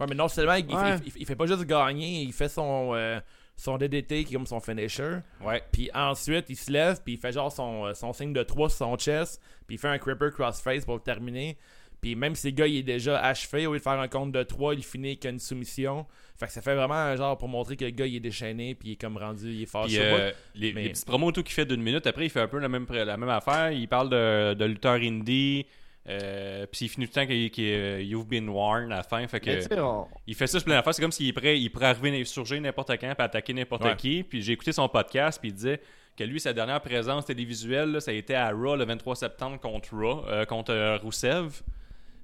Ouais, mais non seulement, il, il- il fait pas juste gagner, il fait son, euh, son DDT qui est comme son finisher. Ouais. Puis ensuite, il se lève, puis il fait genre son, euh, son signe de 3 sur son chest, puis il fait un Creeper Crossface pour le terminer. Puis même si le gars il est déjà achevé, au lieu de faire un compte de 3, il finit avec une soumission. Fait que ça fait vraiment un genre pour montrer que le gars il est déchaîné, puis il est comme rendu, il est bout. euh, les, mais- les petites promos tout qu'il fait d'une minute, après il fait un peu la même, la même affaire. Il parle de, de lutteur indie. Euh, puis il finit tout le temps qu'il est euh, You've been warned à la fin. Fait que, on- il fait ça sur plein d'affaires. C'est comme s'il est prêt, il pourrait arriver surgir n'importe quand puis attaquer n'importe Ouais. qui. Puis j'ai écouté son podcast puis il disait que lui, sa dernière présence télévisuelle, là, ça a été à Raw le 23 septembre contre Raw, euh, contre euh, Roussev.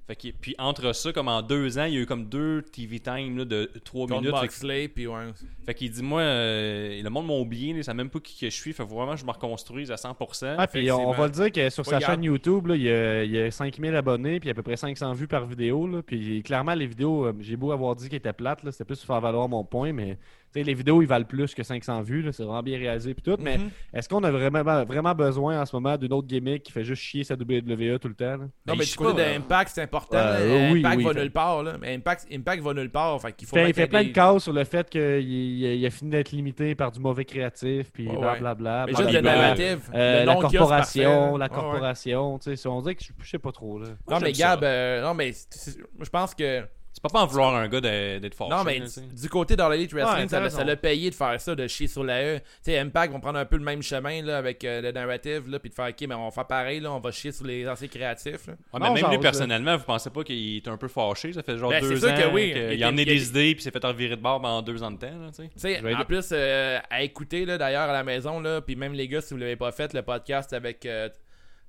Fait que, puis entre ça, comme en deux ans, il y a eu comme deux TV time là, de trois Contre minutes. Fait que- Moxley, puis ouais. fait qu'il dit, moi, euh, le monde m'a oublié, là, ça même pas qui que je suis. Fait que vraiment, je me reconstruise à 100%. Ah, puis on, on va le dire que sur sa Regarde. chaîne YouTube, là, il, y a, il y a 5000 abonnés, puis à peu près 500 vues par vidéo. Là, puis clairement, les vidéos, euh, j'ai beau avoir dit qu'elles étaient plates, là, c'était plus pour faire valoir mon point, mais tu sais, les vidéos, ils valent plus que 500 vues. C'est vraiment bien réalisé, puis tout. Mais Mhm. est-ce qu'on a vraiment, vraiment besoin en ce moment d'une autre gimmick qui fait juste chier sa WWE tout le temps? là? Non, Ben, mais je du sais côté pas, d'Impact, c'est important. Euh, oui, Impact oui, va fait- nulle part. Là. Mais Impact, Impact va nulle part. Fait qu'il faut Fait- il plein de cases sur le fait qu'il il, il a fini d'être limité par du mauvais créatif, puis Ouais, ouais. blablabla. Mais blablabla. juste le. Euh, le la corporation, la. Ouais, ouais. corporation, tu sais, on dirait que je, je sais pas trop là. Non, mais. Gab, euh, non, mais je pense que C'est pas pas en vouloir un gars d'être fort. Non, mais du côté dans l'Elite Wrestling, Ouais, ça l'a- raison. ça l'a payé de faire ça, de chier sur la E. Tu sais, Impact vont prendre un peu le même chemin là, avec euh, le narrative, là, puis de faire, ok, mais on va faire pareil, là, on va chier sur les anciens créatifs. là. Ouais, mais Non, même genre, lui, personnellement, vous pensez pas qu'il est un peu fâché? Ça fait genre Ben, deux ans que oui. qu'il Il a amené des idées puis s'est fait revirer de bord pendant deux ans de temps. Là, tu sais. En plus, euh, à écouter, là, d'ailleurs, à la maison, là, puis même les gars, si vous l'avez pas fait, le podcast avec euh,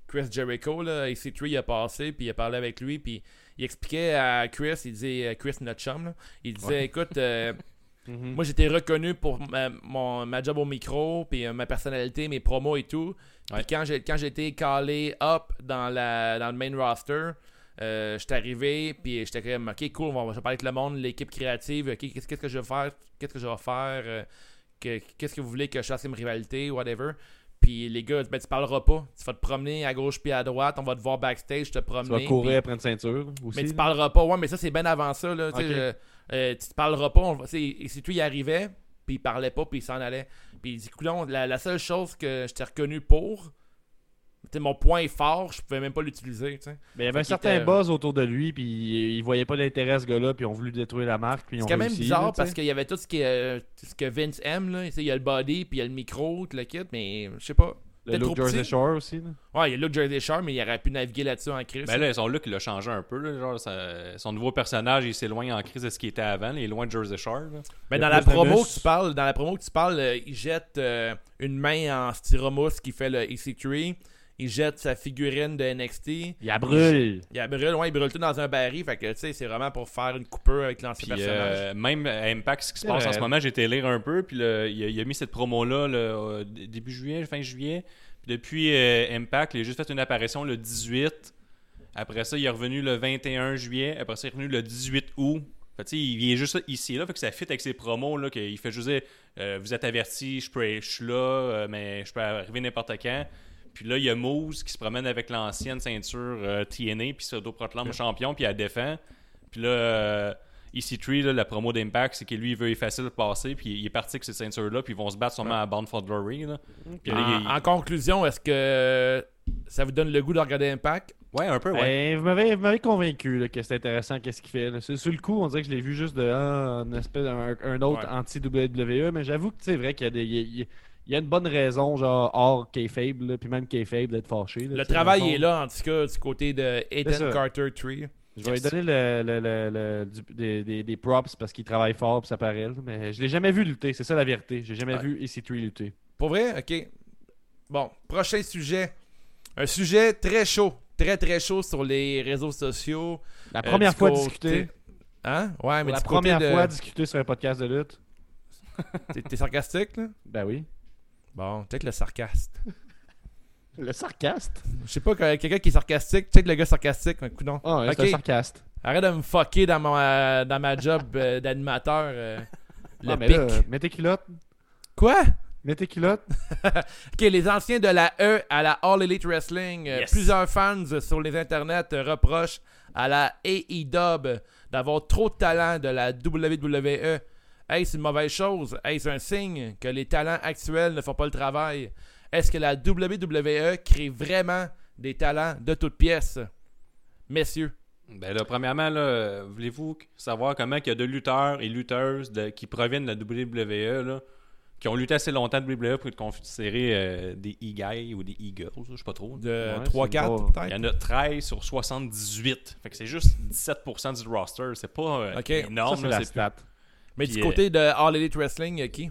Chris Jericho, là, AC3, il a passé, puis il a parlé avec lui, puis il expliquait à Chris, il disait, euh, Chris, notre chum, là, il disait, écoute, euh, Mhm. moi j'étais reconnu pour ma, mon, ma job au micro, puis euh, ma personnalité, mes promos et tout. Puis quand j'ai quand été callé up dans, la, dans le main roster, euh, j'étais arrivé, puis j'étais comme, ok, cool, on va, on va parler avec le monde, l'équipe créative, ok, qu'est-ce qu'est-ce que je vais faire, qu'est-ce que je vais faire, euh, que- qu'est-ce que vous voulez que je fasse comme rivalité, whatever. Puis les gars, ben, tu parleras pas. Tu vas te promener à gauche puis à droite. On va te voir backstage, te Tu promener. vas courir puis- après une ceinture aussi. mais tu parleras pas. Ouais, mais ça, c'est bien avant ça. Là, tu euh, euh, tu te parleras pas. On tu et si tu y arrivais, puis il parlait pas, puis il s'en allait. Puis il dit, coulon, la, la seule chose que je t'ai reconnu pour, mon point fort, je pouvais même pas l'utiliser. tu sais. Mais il y avait un certain était- buzz autour de lui, puis il, il voyait pas l'intérêt ce gars-là, puis ils ont voulu détruire la marque, puis ils C'est quand même réussi, bizarre là, parce qu'il y avait tout ce, qui euh, ce que Vince aime. Là. Tu sais, Il y a le body, puis il y a le micro, tout le kit, mais je sais pas. Le look Jersey petit. Shore aussi. Là. Ouais, il y a le look Jersey Shore, mais il aurait pu naviguer là-dessus en crise. Ben là, son look, il a changé un peu. Là, genre, ça- son nouveau personnage, il s'éloigne en crise de ce qu'il était avant. là, il est loin de Jersey Shore. là. Mais a dans la promo que tu parles, dans la promo que tu parles, euh, il jette euh, une main en styromousse qui fait le EC3. Il jette sa figurine de NXT. Il a brûle. Il a brûle, ouais, il brûle tout dans un baril. Fait que tu sais, c'est vraiment pour faire une coupure avec l'ancien personnage. euh, même à Impact, ce qui se passe en ce moment, j'ai été lire un peu. Puis il, a, il a mis cette promo-là là, euh, début juillet, fin juillet. Puis depuis euh, Impact, il a juste fait une apparition le 18. Après ça, il est revenu le 21 juillet. Après ça, il est revenu le 18 août. Fait que, il est juste ici là, fait que ça fit avec ses promos là, qu'il fait juste dire euh, vous êtes averti, je peux, je suis là, euh, mais je peux arriver n'importe quand. Puis là, il y a Moose qui se promène avec l'ancienne ceinture euh, TNA, puis s'auto-proclame champion, puis elle défend. Puis là, euh, EC3, là, la promo d'Impact, c'est que lui, il veut effacer le passé, puis il est parti avec cette ceinture-là, puis ils vont se battre sûrement à Bound for Glory. Là. Puis là, en, il- en conclusion, est-ce que ça vous donne le goût de regarder Impact? Ouais, un peu, ouais. Ben, vous m'avez vous m'avez convaincu là, que c'était intéressant qu'est-ce qu'il fait. là. Sur, sur le coup, on dirait que je l'ai vu juste de une espèce un, un autre Ouais. anti-WWE, mais j'avoue que c'est vrai qu'il y a des. il y a- il y a- il y a une bonne raison, genre hors Kayfabe, là, puis même Kayfabe d'être fâché. là, Le travail est là, en tout cas, du côté de ça. Carter Tree. Je vais lui donner le, le- le- du- des, des- des props parce qu'il travaille fort puis ça paraît. Mais je l'ai jamais vu lutter, c'est ça la vérité. J'ai jamais Ouais. vu EC3 lutter. Pour vrai? Ok. Bon, prochain sujet. Un sujet très chaud. Très, très chaud sur les réseaux sociaux. La Euh, première fois côté- discuter. Hein? Ouais, mais la première de... fois discuter sur un podcast de lutte. T'es sarcastique, là? Ben oui. Bon, peut-être le sarcaste. Le sarcaste. Je sais pas, que- quelqu'un qui est sarcastique, peut-être le gars sarcastique, un coup non. Ah, ouais, Ok. c'est un sarcaste. Arrête de me fucker dans, mon, euh, dans ma job euh, d'animateur. euh, le Ah, mais pic. là, mets tes culottes. Quoi? Mets tes culottes. Ok, les anciens de la E à la All Elite Wrestling, euh, Yes. plusieurs fans sur les internets reprochent à la AEW d'avoir trop de talent de la WWE. Est-ce une mauvaise chose? Est-ce un signe que les talents actuels ne font pas le travail? Est-ce que la WWE crée vraiment des talents de toutes pièces? Messieurs. Ben là, premièrement, là, voulez-vous savoir comment il y a de lutteurs et lutteuses de- qui proviennent de la WWE, là, qui ont lutté assez longtemps de WWE pour être considérés euh, des e-guys ou des e-girls, je sais pas trop. De Ouais, 3-4 c'est Il y peut-être? en a 13 sur 78. Fait que c'est juste 17% du roster. C'est pas euh, énorme. ça, c'est là, la c'est stat. Mais Puis, du euh, côté de All Elite Wrestling, il y a qui?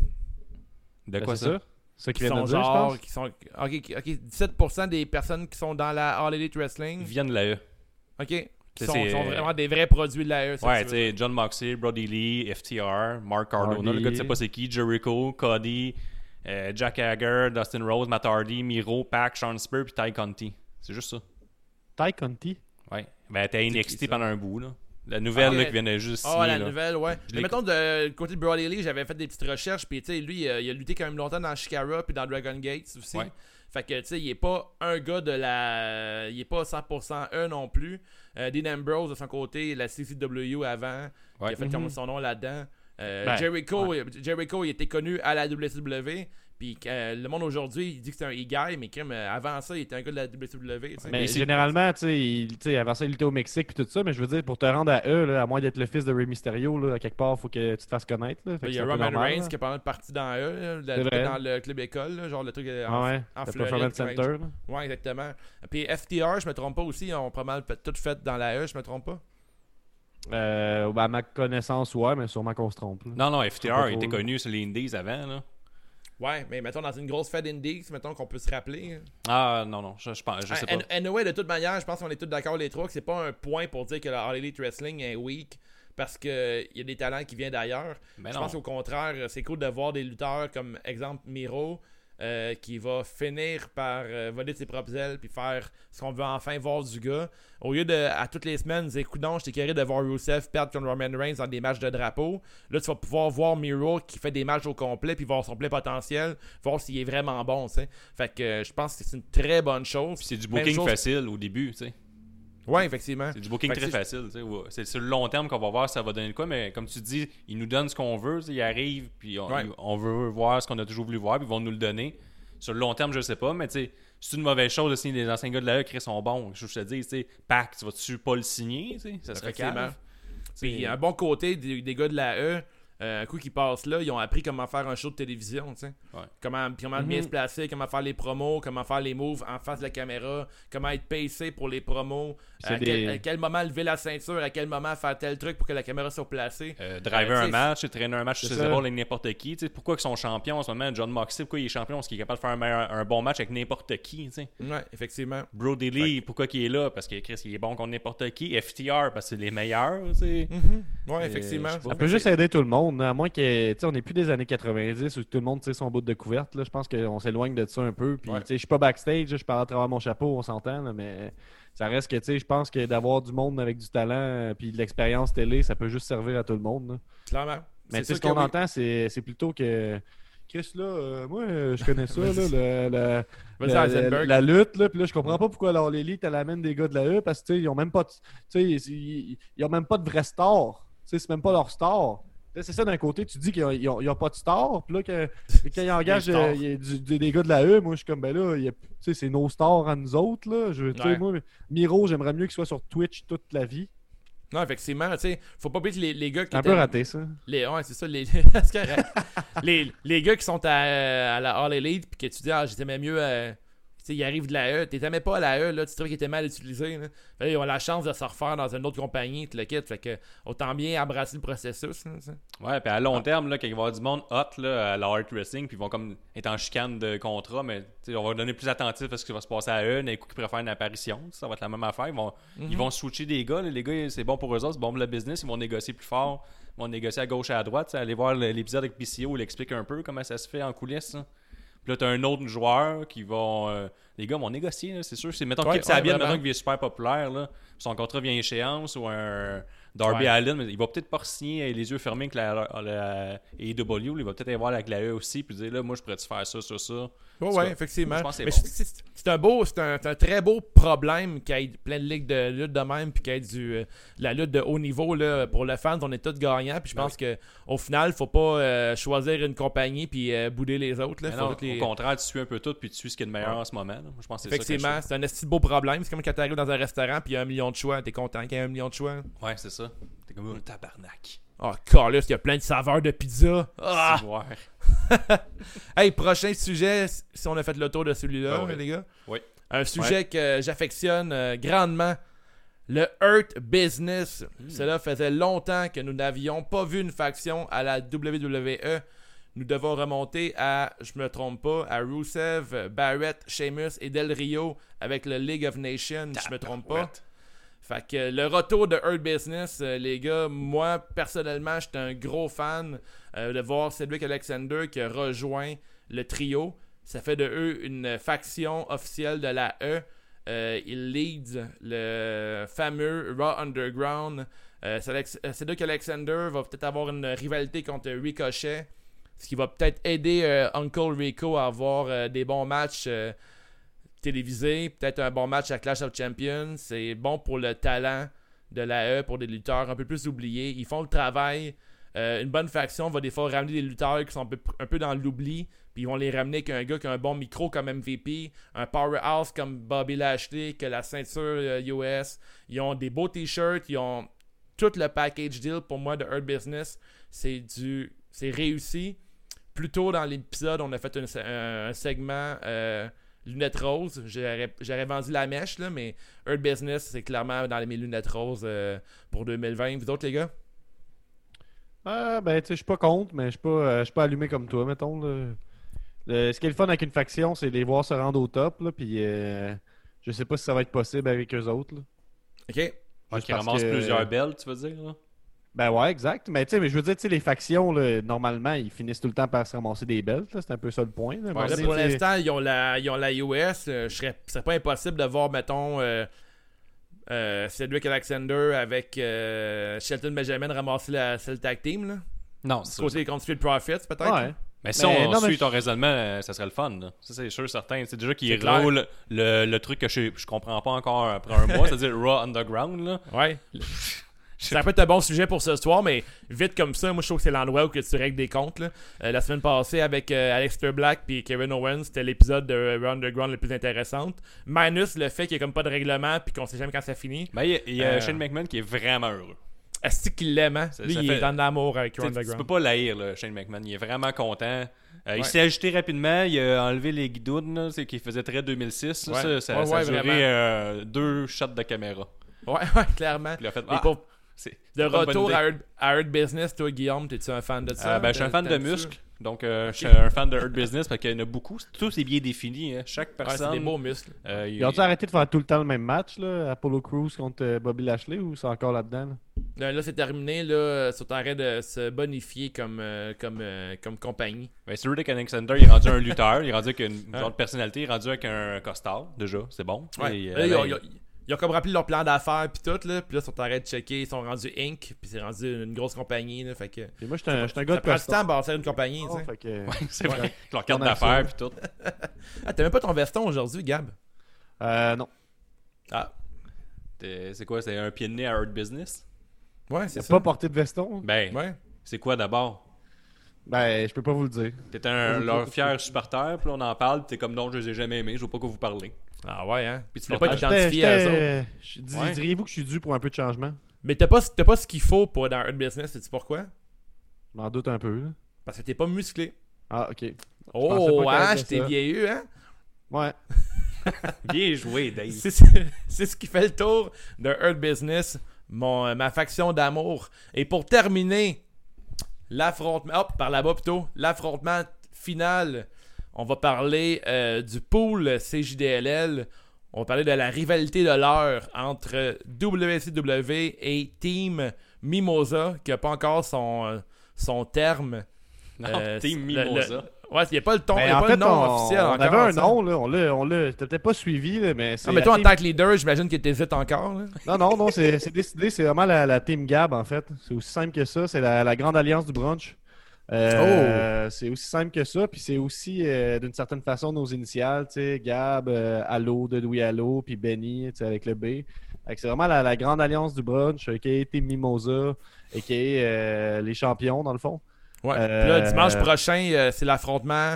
De Ben, quoi ça? ça Qui qu'il vient sont de dire, je pense. Qui sont, ok, ok, 17% des personnes qui sont dans la All Elite Wrestling. Viennent de la E. Ok. Qui sont, vraiment des vrais produits de la E. ça, Ouais, tu sais, John Moxley, Brody Lee, FTR, Mark Cardona, le gars, tu sais pas c'est qui, Jericho, Cody, euh, Jack Hager, Dustin Rose, Matt Hardy, Miro, Pac, Sean Spear, puis Ty Conti. C'est juste ça. Ty Conti? Ouais. Ben, t'as qui, NXT pendant un bout, là. La nouvelle, Ah, là, ouais. qui de juste Ah, la là. nouvelle, ouais. Mais mettons, de, du côté de Brody Lee, j'avais fait des petites recherches, puis tu sais, lui, euh, il a lutté quand même longtemps dans Shikara puis dans Dragon Gates aussi. Ouais. Fait que, tu sais, il est pas un gars de la. Il est pas 100% E non plus. Euh, Dean Ambrose, de son côté, la CCW avant, Ouais. qui a fait comme son nom là-dedans. Euh, Ben, Jericho, Jericho, il était connu à la WCW. Puis euh, le monde aujourd'hui, il dit que c'est un e-guy, mais comme euh, avant ça, il était un gars de la WCW. tu sais. Mais c'est- généralement, tu sais, il- avant ça, il était au Mexique et tout ça, mais je veux dire, pour te rendre à eux, là, à moins d'être le fils de Rey Mysterio, là, à quelque part, faut que tu te fasses connaître. Là, Fait que il y a Roman Reigns qui est pas mal parti dans eux, là, dans le club école, là, genre le truc euh, en, Ah ouais, en le Floride. Performance Center. Ouais, exactement. Puis FTR, je me trompe pas aussi, ils ont pas mal fait- tout fait dans la E, je me trompe pas? Euh, ben, à ma connaissance, ouais, mais sûrement qu'on se trompe. là. Non, non, FTR était connu sur les Indies avant. Là. Ouais, mais mettons dans une grosse fête Indies, mettons qu'on peut se rappeler. Ah, non, non, je, je, pense- je sais pas. An- Anyway, de toute manière, je pense qu'on est tous d'accord les trois que c'est pas un point pour dire que la All Elite Wrestling est weak parce qu'il y a des talents qui viennent d'ailleurs. Ben je non. pense qu'au contraire, c'est cool de voir des lutteurs comme exemple Miro euh, qui va finir par euh, voler de ses propres ailes puis faire ce qu'on veut enfin voir du gars. Au lieu de, à toutes les semaines, dire coudon, j'étais carré de voir Rusev perdre contre Roman Reigns dans des matchs de drapeau. Là, tu vas pouvoir voir Miro qui fait des matchs au complet puis voir son plein potentiel, voir s'il est vraiment bon, tu sais. Fait que euh, je pense que c'est une très bonne chose. Puis c'est du booking chose- facile au début, tu sais. Ouais, effectivement. C'est du booking très facile. C'est sur le long terme qu'on va voir ça va donner quoi, mais comme tu dis, ils nous donnent ce qu'on veut, ils arrivent, puis on, Ouais. ils- on veut voir ce qu'on a toujours voulu voir, puis ils vont nous le donner. Sur le long terme, je sais pas, mais c'est une mauvaise chose de signer des anciens gars de la E qui sont bons. Je te dis, Pac, tu vas-tu pas le signer, ça serait calme. Puis un bon côté des, des gars de la E, un coup qu'ils passent là, ils ont appris comment faire un show de télévision, tu sais. Ouais. Comment, comment bien se placer, comment faire les promos, comment faire les moves en face de la caméra, comment être pacé pour les promos, C'est à, des- quel, à quel moment lever la ceinture, à quel moment faire tel truc pour que la caméra soit placée. Euh, driver Euh, un tu sais, match, traîner un match c'est avec n'importe qui. Tu sais, pourquoi ils sont champions en ce moment? John Moxley, pourquoi il est champion? Parce qu'il est capable de faire un, meilleur- un bon match avec n'importe qui. tu sais. Ouais, effectivement. Brody Lee, pourquoi il est là? Parce que Chris, il est bon contre n'importe qui. FTR, parce que c'est les meilleurs. tu sais. Ouais, Euh, effectivement. pas. Ça peut juste aider tout le monde, à moins que, on n'est plus des années 90 où tout le monde tire son bout de couverte. Là. Je pense qu'on s'éloigne de ça un peu. Puis, Ouais. je suis pas backstage, je parle à travers mon chapeau, on s'entend, là, mais ça reste que, je pense que d'avoir du monde avec du talent euh, puis de l'expérience télé, ça peut juste servir à tout le monde. là. Clairement. Mais ce qu'on oui. entend, c'est c'est plutôt que. Chris, là, euh, moi, euh, je connais ça, là, la, lutte, là, puis là, je comprends pas pourquoi alors l'élite, elle amène des gars de la E, parce que, tu sais, ils ont même pas, de- ils, ils ont même pas de vrai star. C'est même pas leur star. C'est ça, d'un côté, tu dis ont- ils ont pas de star, puis là, que, quand euh, il y a du- du- des gars de la E, moi, je suis comme, ben là, il y a- c'est nos stars à nous autres, là. Je, Ouais. moi, Miro, j'aimerais mieux qu'il soit sur Twitch toute la vie. Non, effectivement, tu sais, faut pas oublier que les, les gars qui un peu raté, ça. Les, ouais, c'est ça. Les, les, les gars qui sont à, à la All Elite, puis que tu dis, ah, j'étais mieux. euh, tu sais, ils arrivent de la E. T'étais même pas à la E, là. Tu trouvais qu'ils étaient mal utilisés. Là. Fait là, ils ont la chance de se refaire dans une autre compagnie, tu le quittes. Fait que autant bien embrasser le processus. là. Ouais, puis à long terme, là, quand il va y avoir du monde hot là, à la Art Wrestling, puis ils vont comme être en chicane de contrat, mais on va donner plus attentif à ce qui va se passer à eux, d'un coup qui préfèrent une apparition, ça va être la même affaire. Ils vont, ils vont switcher des gars, là. les gars, c'est bon pour eux autres, c'est bon pour le business, ils vont négocier plus fort, ils vont négocier à gauche et à droite. Aller voir l'épisode avec PCO, il explique un peu comment ça se fait en coulisses. là. Puis là, t'as un autre joueur qui vont. euh, les gars vont négocier, là, c'est sûr. C'est, mettons Ouais, vraiment. mettons qu'il est super populaire, là, son contrat vient à échéance, ou un Darby Ouais. Allen, il va peut-être pas signer les yeux fermés avec la, la AEW, il va peut-être aller voir avec la E aussi, puis dire là, moi je pourrais-tu faire ça, ça, ça? Ouais, tout ouais, cas, effectivement. c'est bon. un beau, c'est un, très beau problème qu'il y ait plein de ligues de lutte de même, puis qu'il y ait du, euh, de la lutte de haut niveau là, pour le fan. On est tous gagnants, puis je Ben pense que au final, faut pas euh, choisir une compagnie puis euh, bouder les autres. Là. Faut non, les- Au contraire, tu suis un peu tout, puis tu suis ce qui est le meilleur en ce moment. là. Je pense que c'est ça. que Effectivement, c'est un de beau problème. C'est comme quand t'arrives dans un restaurant puis il y a un million de choix. T'es content qu'il y ait un million de choix. Ouais, c'est ça. T'es comme un tabarnak. Oh, Carlos, il y a plein de saveurs de pizza. Ah! Hey, prochain sujet, si on a fait le tour de celui-là, Ah les gars. Oui. Un sujet que j'affectionne euh, grandement. Le Hurt Business. Cela faisait longtemps que nous n'avions pas vu une faction à la WWE. Nous devons remonter à, je me trompe pas, à Rusev, Barrett, Sheamus et Del Rio avec le League of Nations, je me trompe pas. Fait que le retour de Hurt Business, euh, les gars, moi personnellement, j'étais un gros fan euh, de voir Cedric Alexander qui a rejoint le trio. Ça fait de eux une faction officielle de la E. Euh, il lead le fameux Raw Underground. Euh, Cedric Alexander va peut-être avoir une rivalité contre Ricochet, ce qui va peut-être aider Uncle Rico à avoir des bons matchs euh, télévisés, peut-être un bon match à Clash of Champions. C'est bon pour le talent de la E, pour des lutteurs un peu plus oubliés. Ils font le travail Euh, une bonne faction va des fois ramener des lutteurs qui sont un peu, dans l'oubli, puis ils vont les ramener avec un gars qui a un bon micro comme MVP, un powerhouse comme Bobby Lashley, qui a la ceinture euh, US. Ils ont des beaux t-shirts, ils ont tout le package deal pour moi de Earth Business. C'est du, c'est réussi. Plus tôt dans l'épisode, on a fait un, un- un segment euh, lunettes roses. J'aurais j'aurais vendu la mèche, là, mais Earth Business, c'est clairement dans mes lunettes roses euh, pour 2020. Vous autres, les gars? Ah, ben, tu sais, je suis pas contre, mais je suis pas, euh, je suis pas allumé comme toi, mettons. là. Le- ce qui est le fun avec une faction, c'est les voir se rendre au top, là, puis euh, je sais pas si ça va être possible avec eux autres. là. OK. Ouais, Juste qui que- plusieurs belles, tu veux dire? Là? Ben ouais, exact. Mais tu sais, mais je veux dire, tu sais, les factions, là, normalement, ils finissent tout le temps par se ramasser des belts. là. C'est un peu ça le point. là. Pour l'instant, ils ont la, ils ont la US. euh, je serais, ce serait pas impossible de voir, mettons, euh, euh, Cedric Alexander avec euh, Shelton Benjamin ramasser la celle tag team. Là. Non, c'est côté contre Street Profits, peut-être. Ouais. Mais si Mais on non, suit je- ton raisonnement, euh, ça serait le fun. là. Ça, c'est sûr, certain. C'est déjà C'est qu'il clair. roule le, le truc que je, je comprends pas encore après un mois, c'est-à-dire Raw Underground. Là. Ouais. Ça peut être un bon sujet pour ce soir, mais vite comme ça, moi je trouve que c'est l'endroit où que tu règles des comptes. là. Euh, la semaine passée, avec euh, Aleister Black et Kevin Owens, c'était l'épisode de Raw Underground le plus intéressant. Minus le fait qu'il n'y a comme pas de règlement puis qu'on sait jamais quand ça finit. Ben, il y a, il y a Euh. Shane McMahon qui est vraiment heureux. Est-ce qu'il l'aime, hein? Lui, il fait- est dans l'amour avec Raw Tu Underground. peux pas l'haïr, là, Shane McMahon. Il est vraiment content. Euh, Ouais. Il s'est ajouté rapidement. Il a enlevé les guidounes, qu'il faisait très 2006. là. Ouais. Ça, ça, Ouais, ça a duré euh, deux shots de caméra. Ouais, ouais, clairement. Puis il a fait ah, c'est- de c'est une retour à Earth, à Earth Business, toi, Guillaume, t'es-tu un fan de ça? Euh, ben, je suis un fan de muscles. Donc, euh, je suis un fan de Earth Business parce qu'il y en a beaucoup. Tout est bien défini. hein. Chaque Ouais, c'est personne. des beaux muscles. euh, il- Ils ont-ils arrêté de faire tout le temps le même match, là, Apollo Crews contre Bobby Lashley, ou c'est encore là-dedans? là? Là, là, c'est terminé. Là, ils sont en train de se bonifier comme, comme, comme compagnie. Ben, Cedric Alexander, il est rendu un lutteur. Il est rendu avec une Ouais. genre de personnalité. Il est rendu avec un costard, déjà. C'est bon. Ouais. Et, euh, Là, ben, ils ont comme rappelé leur plan d'affaires puis tout. Là, puis là, ils sont train de checker. Ils sont rendus Inc. Puis c'est rendu une grosse compagnie. Là, fait que, Et moi, je suis un, un gars de prend du temps à bâtir une compagnie. sais. fait que- c'est vrai. Avec leur carte d'affaires puis tout. Ah, t'as même pas ton veston aujourd'hui, Gab? Euh, non. Ah, T'es- C'est quoi C'est un pied de nez à Earth Business? Ouais, c'est ça. pas porté de veston? Ben, Ouais. c'est quoi d'abord? Ben, je peux pas vous le dire. T'es un leur fier supporter, puis là, on en parle, puis t'es comme non, je les ai jamais aimés, je vois pas quoi vous parlez. Ah ouais, hein? Puis tu Tu l'as pas Ah, identifié à eux Ouais. Diriez-vous que je suis dû pour un peu de changement? Mais t'as pas, t'as pas ce qu'il faut pour dans Earth Business. Sais-tu pourquoi? Je m'en doute un peu. là. Parce que t'es pas musclé. Ah, ok. Oh, hein, qu'elle je t'ai vieillu, hein? Ouais. Bien joué, Dave. C'est c'est ce qui fait le tour de Earth Business, mon, euh, ma faction d'amour. Et pour terminer, l'affrontement. Hop, par là-bas plutôt. L'affrontement final. On va parler euh, du pool CJDLL. On va parler de la rivalité de l'heure entre WCW et Team Mimosa, qui n'a pas encore son, euh, son terme. Non, Euh, Team Mimosa. le- ouais, il n'y a pas le, ton, il y Ben, a en pas fait, le nom on, officiel on encore. avait un ça. nom, là. On l'a, on l'a, t'as peut-être pas suivi, là, mais c'est. Non, mais toi, en tant que leader, j'imagine que tu hésites encore. là. Non, non, non, c'est, c'est décidé. C'est vraiment la, la Team Gab, en fait. C'est aussi simple que ça. C'est la, la grande alliance du brunch. Euh, C'est aussi simple que ça. Puis c'est aussi, euh, d'une certaine façon, nos initiales. Tu sais, Gab, euh, Allo, de Louis Allo, puis Benny, tu sais, avec le B. C'est vraiment la, la grande alliance du brunch, qui a été Mimosa, et qui est les champions, dans le fond. Ouais. Puis là, dimanche prochain, c'est l'affrontement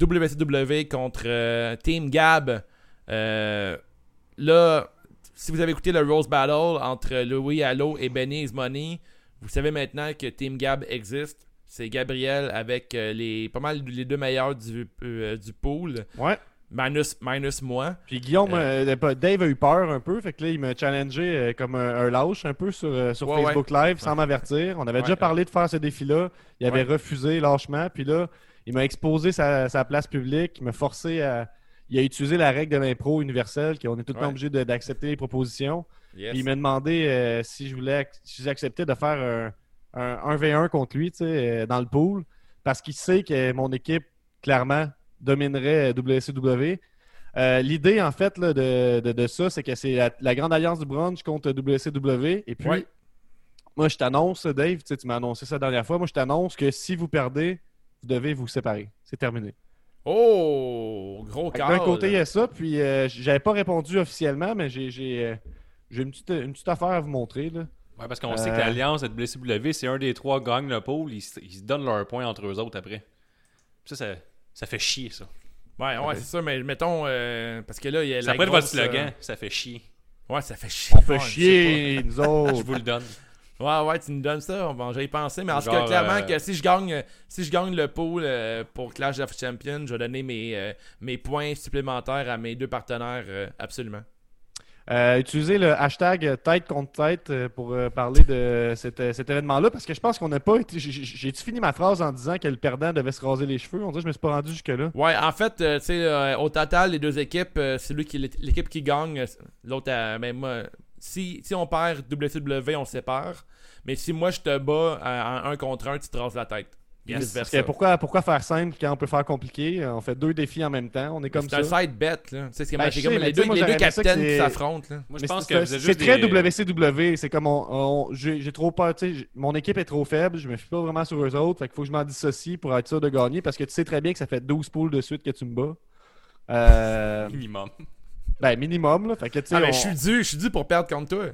WCW contre Team Gab. Là, si vous avez écouté le Rose Battle entre Louis Allo et Benny Is Money, vous savez maintenant que Team Gab existe. C'est Gabriel avec euh, les pas mal les deux meilleurs du, euh, du pool, Ouais. minus, minus moi. Puis Guillaume, euh, Dave a eu peur un peu, fait que là, il m'a challengé euh, comme un, un lâche un peu sur, euh, sur Ouais, Facebook Live sans m'avertir. On avait déjà parlé de faire ce défi-là. Il avait refusé lâchement. Puis là, il m'a exposé sa, sa place publique. Il m'a forcé à. Il a utilisé la règle de l'impro universelle, qu'on est tout le temps obligé d'accepter les propositions. Yes. Puis il m'a demandé si je voulais si j'acceptais de faire un, un 1v1 contre lui, euh, dans le pool, parce qu'il sait que mon équipe, clairement, dominerait WCW. Euh, L'idée, en fait, là, de, de- de ça, c'est que c'est la, la grande alliance du brunch contre WCW. Et puis, Ouais. moi, je t'annonce, Dave, tu m'as annoncé ça la dernière fois, moi, je t'annonce que si vous perdez, vous devez vous séparer. C'est terminé. Oh, gros call. D'un côté, il y a ça, puis euh, j'avais pas répondu officiellement, mais euh, j'ai une, petite, une petite affaire à vous montrer. Là. Ouais, parce qu'on sait que Euh, l'Alliance de WCW, c'est un des trois gagne le pôle, ils, se- ils se donnent leurs points entre eux autres après. Ça, ça, ça fait chier, ça. Ouais, ouais, c'est ça, mais mettons, euh, parce que là, il y a C'est la après de votre grosse, slogan, euh, ça fait chier. Ouais, ça fait chier. On fait je chier, nous Je autres. vous le donne. Ouais, ouais, tu nous donnes ça. Bon, pensé, mais en tout cas, clairement euh, que si je gagne, si je gagne le pool euh, pour Clash of Champions, je vais donner mes, euh, mes points supplémentaires à mes deux partenaires, euh, absolument. Euh, utilisez le hashtag tête contre tête euh, pour euh, parler de cet, euh, cet événement-là parce que je pense qu'on n'a pas été. j'ai- fini ma phrase en disant que le perdant devait se raser les cheveux? On dirait que je me suis pas rendu jusque-là. Ouais, en fait, tu au total, les deux équipes, c'est lui qui l'équipe qui gagne, l'autre, ben moi, si, si on perd WCW, on se sépare. Mais si moi je te bats à- en un contre un, tu te rases la tête. Parce que pourquoi, pourquoi faire simple quand on peut faire compliqué? On fait deux défis en même temps. On est comme C'est ça. un side bet, là. Tu sais, c'est comme, Ben, c'est comme les deux, moi, les deux capitaines qui c'est- s'affrontent, là. Moi, je Mais pense c'est- que c'est c'est très des- WCW. C'est comme on, on- j'ai trop peur. tu sais, j'ai- Mon équipe est trop faible. Je me fie pas vraiment sur eux autres. Fait qu'il faut que je m'en dissocie pour être sûr de gagner parce que tu sais très bien que ça fait 12 poules de suite que tu me bats. Euh, minimum. ben, minimum. Là. Fait que, tu sais, Ah, mais on- je suis dû, je suis dû pour perdre contre toi.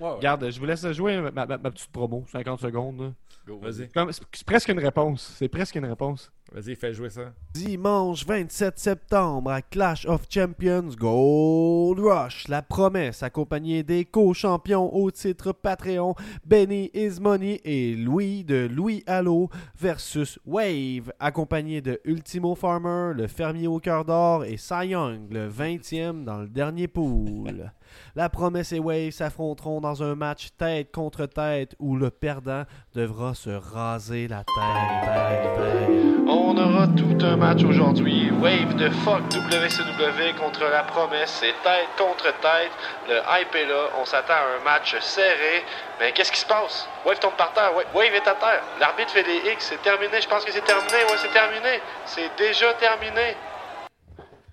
Regarde, je vous laisse jouer ma, ma- ma petite promo, 50 secondes. là. Vas-y, Comme- C'est c'est presque une réponse. C'est presque une réponse. vas-y, fais jouer ça. Dimanche 27 septembre à Clash of Champions Gold Rush, la promesse accompagnée des co-champions au titre Patreon Benny Ismoney et Louis de Louis Allo versus Wave accompagné de Ultimo Farmer, le fermier au cœur d'or et Cy Young, le 20e dans le dernier pool. La promesse et Wave s'affronteront dans un match tête contre tête où le perdant devra se raser la tête. On aura tout un match aujourd'hui. Wave de fuck WCW contre la promesse. C'est tête contre tête. Le hype est là. On s'attend à un match serré. Mais qu'est-ce qui se passe? Wave tombe par terre. Wa- Wave est à terre. L'arbitre fait des X. C'est terminé. Je pense que c'est terminé. C'est terminé. C'est déjà terminé.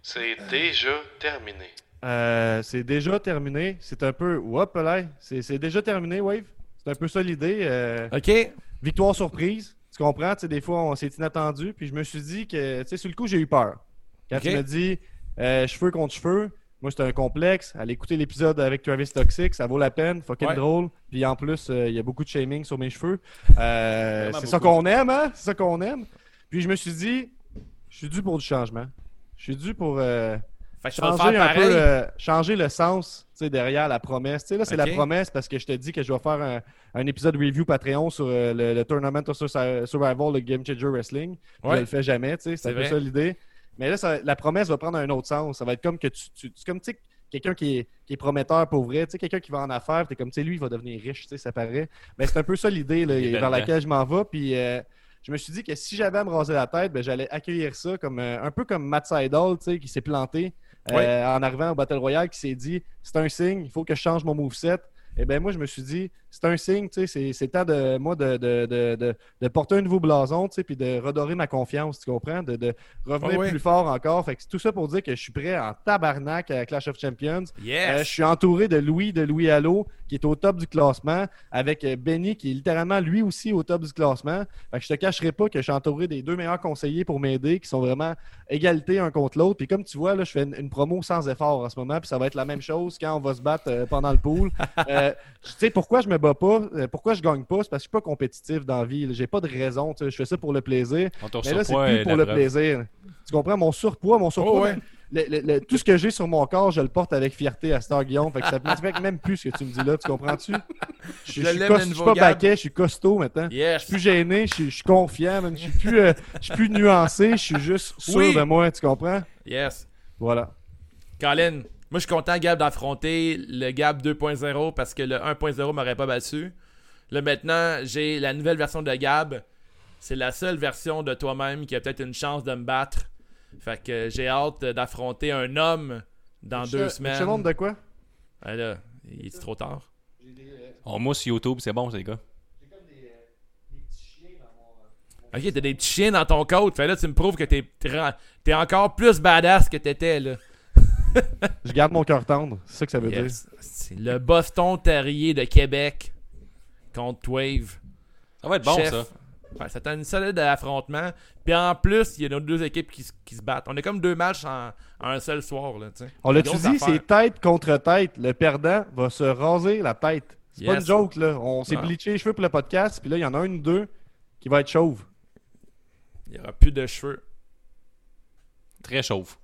C'est déjà terminé. Euh, c'est déjà terminé. C'est un peu. Hop là. C'est déjà terminé, Wave. C'est un peu ça l'idée. Euh, Ok. victoire surprise. Tu comprends? Tu sais, des fois, on c'est inattendu. Puis je me suis dit que, tu sais, sur le coup, j'ai eu peur. Quand tu m'as dit euh, cheveux contre cheveux, moi, c'était un complexe. Aller écouter l'épisode avec Travis Toxic, ça vaut la peine. Fucking Ouais. drôle. Puis en plus, il y a beaucoup de shaming sur mes cheveux. C'est ça qu'on aime, hein? C'est ça qu'on aime. Puis je me suis dit, je suis dû pour du changement. Je suis dû pour. Fait que je vais le changer faire un peu, euh, changer le sens derrière la promesse. Là, c'est la promesse parce que je te dis que je vais faire un, un épisode review Patreon sur euh, le, le Tournament of Sur- Survival de Game Changer Wrestling. Ouais. Je le fais jamais, c'est un peu ça l'idée. Mais là, ça- la promesse va prendre un autre sens. Ça va être comme que tu. tu- comme, tu quelqu'un qui est, qui est prometteur pour vrai, quelqu'un qui va en affaires, t'es comme, tu sais, lui, il va devenir riche, ça paraît. Mais c'est un peu ça l'idée vers là-dedans. laquelle je m'en vais. Puis euh, je me suis dit que si j'avais à me raser la tête, ben, j'allais accueillir ça comme euh, un peu comme Matt Seidel, qui s'est planté euh, en arrivant au Battle Royale, qui s'est dit c'est un signe, il faut que je change mon moveset. Et ben moi, je me suis dit, c'est un signe, tu sais, c'est- temps de moi de, de, de, de, porter un nouveau blason, tu sais, puis de redorer ma confiance, tu comprends? De, revenir ouais. plus fort encore. Fait que c'est tout ça pour dire que je suis prêt en tabarnak à Clash of Champions. Yes. Euh, je suis entouré de Louis, de Louis Allo, qui est au top du classement, avec euh, Benny, qui est littéralement lui aussi au top du classement. Fait que je te cacherai pas que je suis entouré des deux meilleurs conseillers pour m'aider, qui sont vraiment égalité un contre l'autre. Puis comme tu vois, là, je fais une, une promo sans effort en ce moment, puis ça va être la même chose quand on va se battre euh, pendant le pool. Euh, tu sais, pourquoi je me bats pas, euh, pourquoi je gagne pas, c'est parce que je suis pas compétitif dans la vie. J'ai pas de raison, tu sais, je fais ça pour le plaisir. Mais là, c'est plus pour le plaisir. Tu comprends? Mon surpoids, mon surpoids, Oh, ouais. le- le- le- tout ce que j'ai sur mon corps, je le porte avec fierté à Star Guillaume. Fait que ça m'affecte même plus ce que tu me dis là, tu comprends-tu? Je suis Je je suis je pas baquet, je suis costaud maintenant. Je Yes. suis plus gêné, je suis, je suis confiant, man. je suis plus, euh, je suis plus nuancé, je suis juste sûr Oui. de moi, tu comprends? Yes. Voilà. Colin, moi je suis content, Gab, d'affronter le Gab 2.0 parce que le 1.0 m'aurait pas battu. Là maintenant, j'ai la nouvelle version de Gab. C'est la seule version de toi-même qui a peut-être une chance de me battre. Fait que j'ai hâte d'affronter un homme dans deux semaines. Te montre de quoi? Ah là, il est trop tard? On mousse YouTube, c'est bon, c'est les gars. Ok, t'as des petits chiens dans ton côte. Fait là, tu me prouves que t'es t'es encore plus badass que t'étais là. Je garde mon cœur tendre, c'est ça que ça veut dire. Yes. C'est le Boston Terrier de Québec contre Wave. Ça va être bon, Chef. ça. Ouais, c'était un solide affrontement. Puis en plus, il y a nos deux équipes qui, se- qui se battent. On est comme deux matchs en, en un seul soir. Là, tu. On l'a-tu Grosse dit, c'est tête contre tête. Le perdant va se raser la tête. C'est pas une joke, là. On s'est Non. bleaché les cheveux pour le podcast, puis là, il y en a un ou deux qui va être chauve. Il n'y aura plus de cheveux. Très chauve.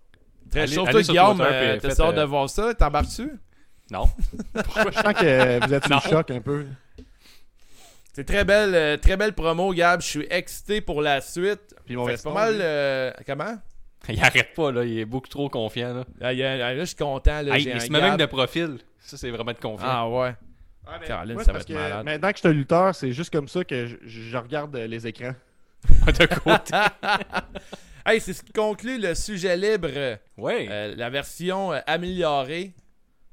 Très Allez- chaud. allez Toi, Guillaume, euh, faites, hâte euh, de voir ça? T'embarques-tu? Non. Je sens que vous êtes sous choc un peu. C'est très belle, euh, très belle promo, Gab. Je suis excité pour la suite. Puis mon C'est pas mal. euh, comment? Il arrête pas, là. Il est beaucoup trop confiant, là. Ah, il y a- là, je suis content. Là, Hey, j'ai il se met même de profil. Ça, c'est vraiment de confiant. Ah ouais. Ah, mais Caroline, moi, ça va être que malade. Maintenant que je suis un lutteur, c'est juste comme ça que je, je regarde les écrans. de côté. Hey, c'est ce qui conclut le sujet libre, Ouais. euh, la version euh, améliorée.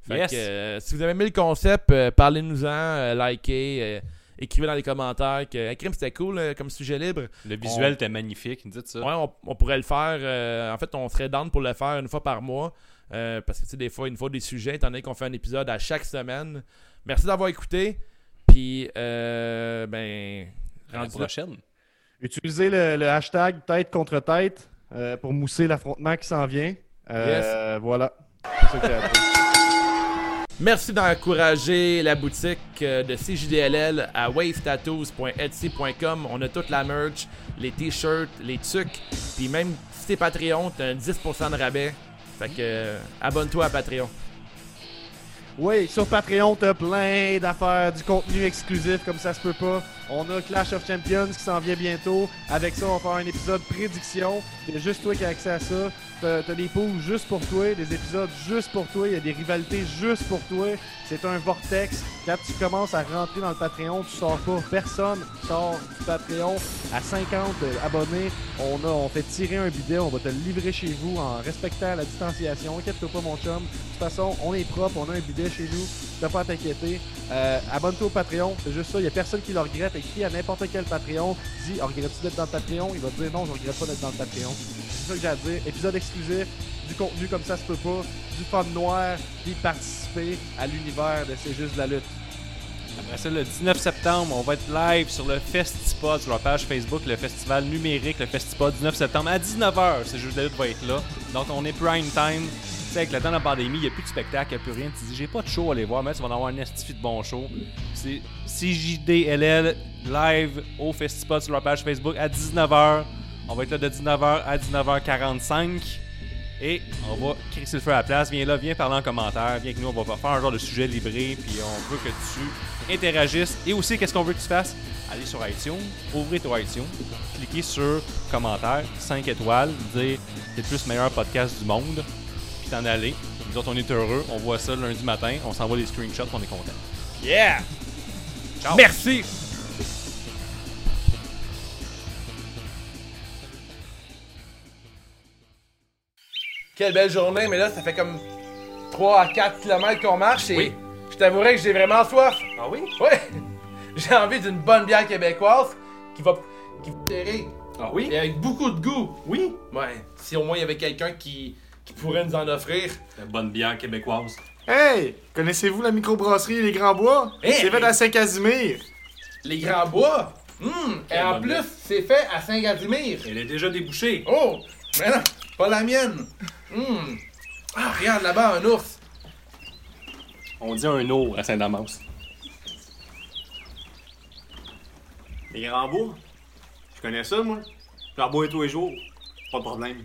Fait Yes. que, euh, si vous avez aimé le concept, parlez-nous-en, likez, écrivez dans les commentaires que hey, crime c'était cool comme sujet libre. Le visuel était magnifique. Dites ça. Ouais, on, on pourrait le faire. en fait, on serait down pour le faire une fois par mois. parce que tu sais, des fois, il nous faut des sujets, étant donné qu'on fait un épisode à chaque semaine. Merci d'avoir écouté. Puis, euh, ben, À la prochaine. Utilisez le, le hashtag tête contre tête euh, pour mousser l'affrontement qui s'en vient. Euh, Voilà. C'est ça que j'ai à dire. Merci d'encourager la boutique euh, de CJDLL à wavetattoos.etsy.com. On a toute la merch, les t-shirts, les tucs. Puis même si t'es Patreon, t'as un 10% de rabais. Fait que abonne-toi à Patreon. Oui, sur Patreon, t'as plein d'affaires, du contenu exclusif comme ça se peut pas. On a Clash of Champions qui s'en vient bientôt. Avec ça, on va faire un épisode prédiction. C'est juste toi qui as accès à ça. T'as t'as des poules juste pour toi, des épisodes juste pour toi. Il y a des rivalités juste pour toi. C'est un vortex. Quand tu commences à rentrer dans le Patreon, tu sors pas. Personne sort du Patreon. À 50 abonnés, on, a, on fait tirer un bidet. On va te le livrer chez vous en respectant la distanciation. Inquiète-toi pas, mon chum. De toute façon, on est propre. On a un bidet chez nous. T'as pas à t'inquiéter. Euh, Abonne-toi au Patreon. C'est juste ça. Il y a personne qui le regrette. Écris à n'importe quel Patreon. Dis, oh, regrettes-tu d'être dans le Patreon? Il va te dire, non, je regrette pas d'être dans le Patreon. C'est ça que j'ai à dire. Épisode exclusif. Du contenu comme ça se peut pas. Du fun noir. Puis participer à l'univers de C'est juste de la lutte. Après ça, le 19 septembre, on va être live sur le Festipod, sur la page Facebook, le festival numérique, le Festipod, 19 septembre à 19h. C'est juste la lutte va être là. Donc, on est prime time. Sais, avec le temps de la pandémie, il n'y a plus de spectacle, il n'y a plus rien. Tu dis, j'ai pas de show à aller voir, mais tu vas en avoir un estifi de bon show. C'est CJDLL live au Festipod sur la page Facebook à 19h. On va être là de 19h à 19h45. Et on va crisser le feu à la place. Viens là, viens parler en commentaire. Viens avec nous, on va faire un genre de sujet livré. Puis on veut que tu interagisses. Et aussi, qu'est-ce qu'on veut que tu fasses? Aller sur iTunes, ouvrir ton iTunes, cliquer sur commentaire, 5 étoiles, dire c'est le plus meilleur podcast du monde. Puis t'en aller. Nous autres, on est heureux. On voit ça lundi matin. On s'envoie les screenshots. On est content. Yeah! Ciao. Merci! Quelle belle journée, mais là, ça fait comme 3 à 4 km qu'on marche et Oui. je t'avouerais que j'ai vraiment soif. Ah oui? Ouais! J'ai envie d'une bonne bière québécoise qui va. qui va. Ah oui? Et avec beaucoup de goût. Oui? Ouais, si au moins il y avait quelqu'un qui, qui pourrait nous en offrir. La bonne bière québécoise. Hey! Connaissez-vous la microbrasserie Les Grands Bois? Hey! C'est fait à Saint-Casimir. Les Grands Bois? Hum, et en plus, c'est fait à Saint-Gasimir. Elle est déjà débouchée. Oh! Mais non, pas la mienne. Hum. Ah, regarde là-bas, un ours. On dit un eau à Saint-Damas. Les Grands Bois? Je connais ça, moi. J'en bois tous les jours. Pas de problème.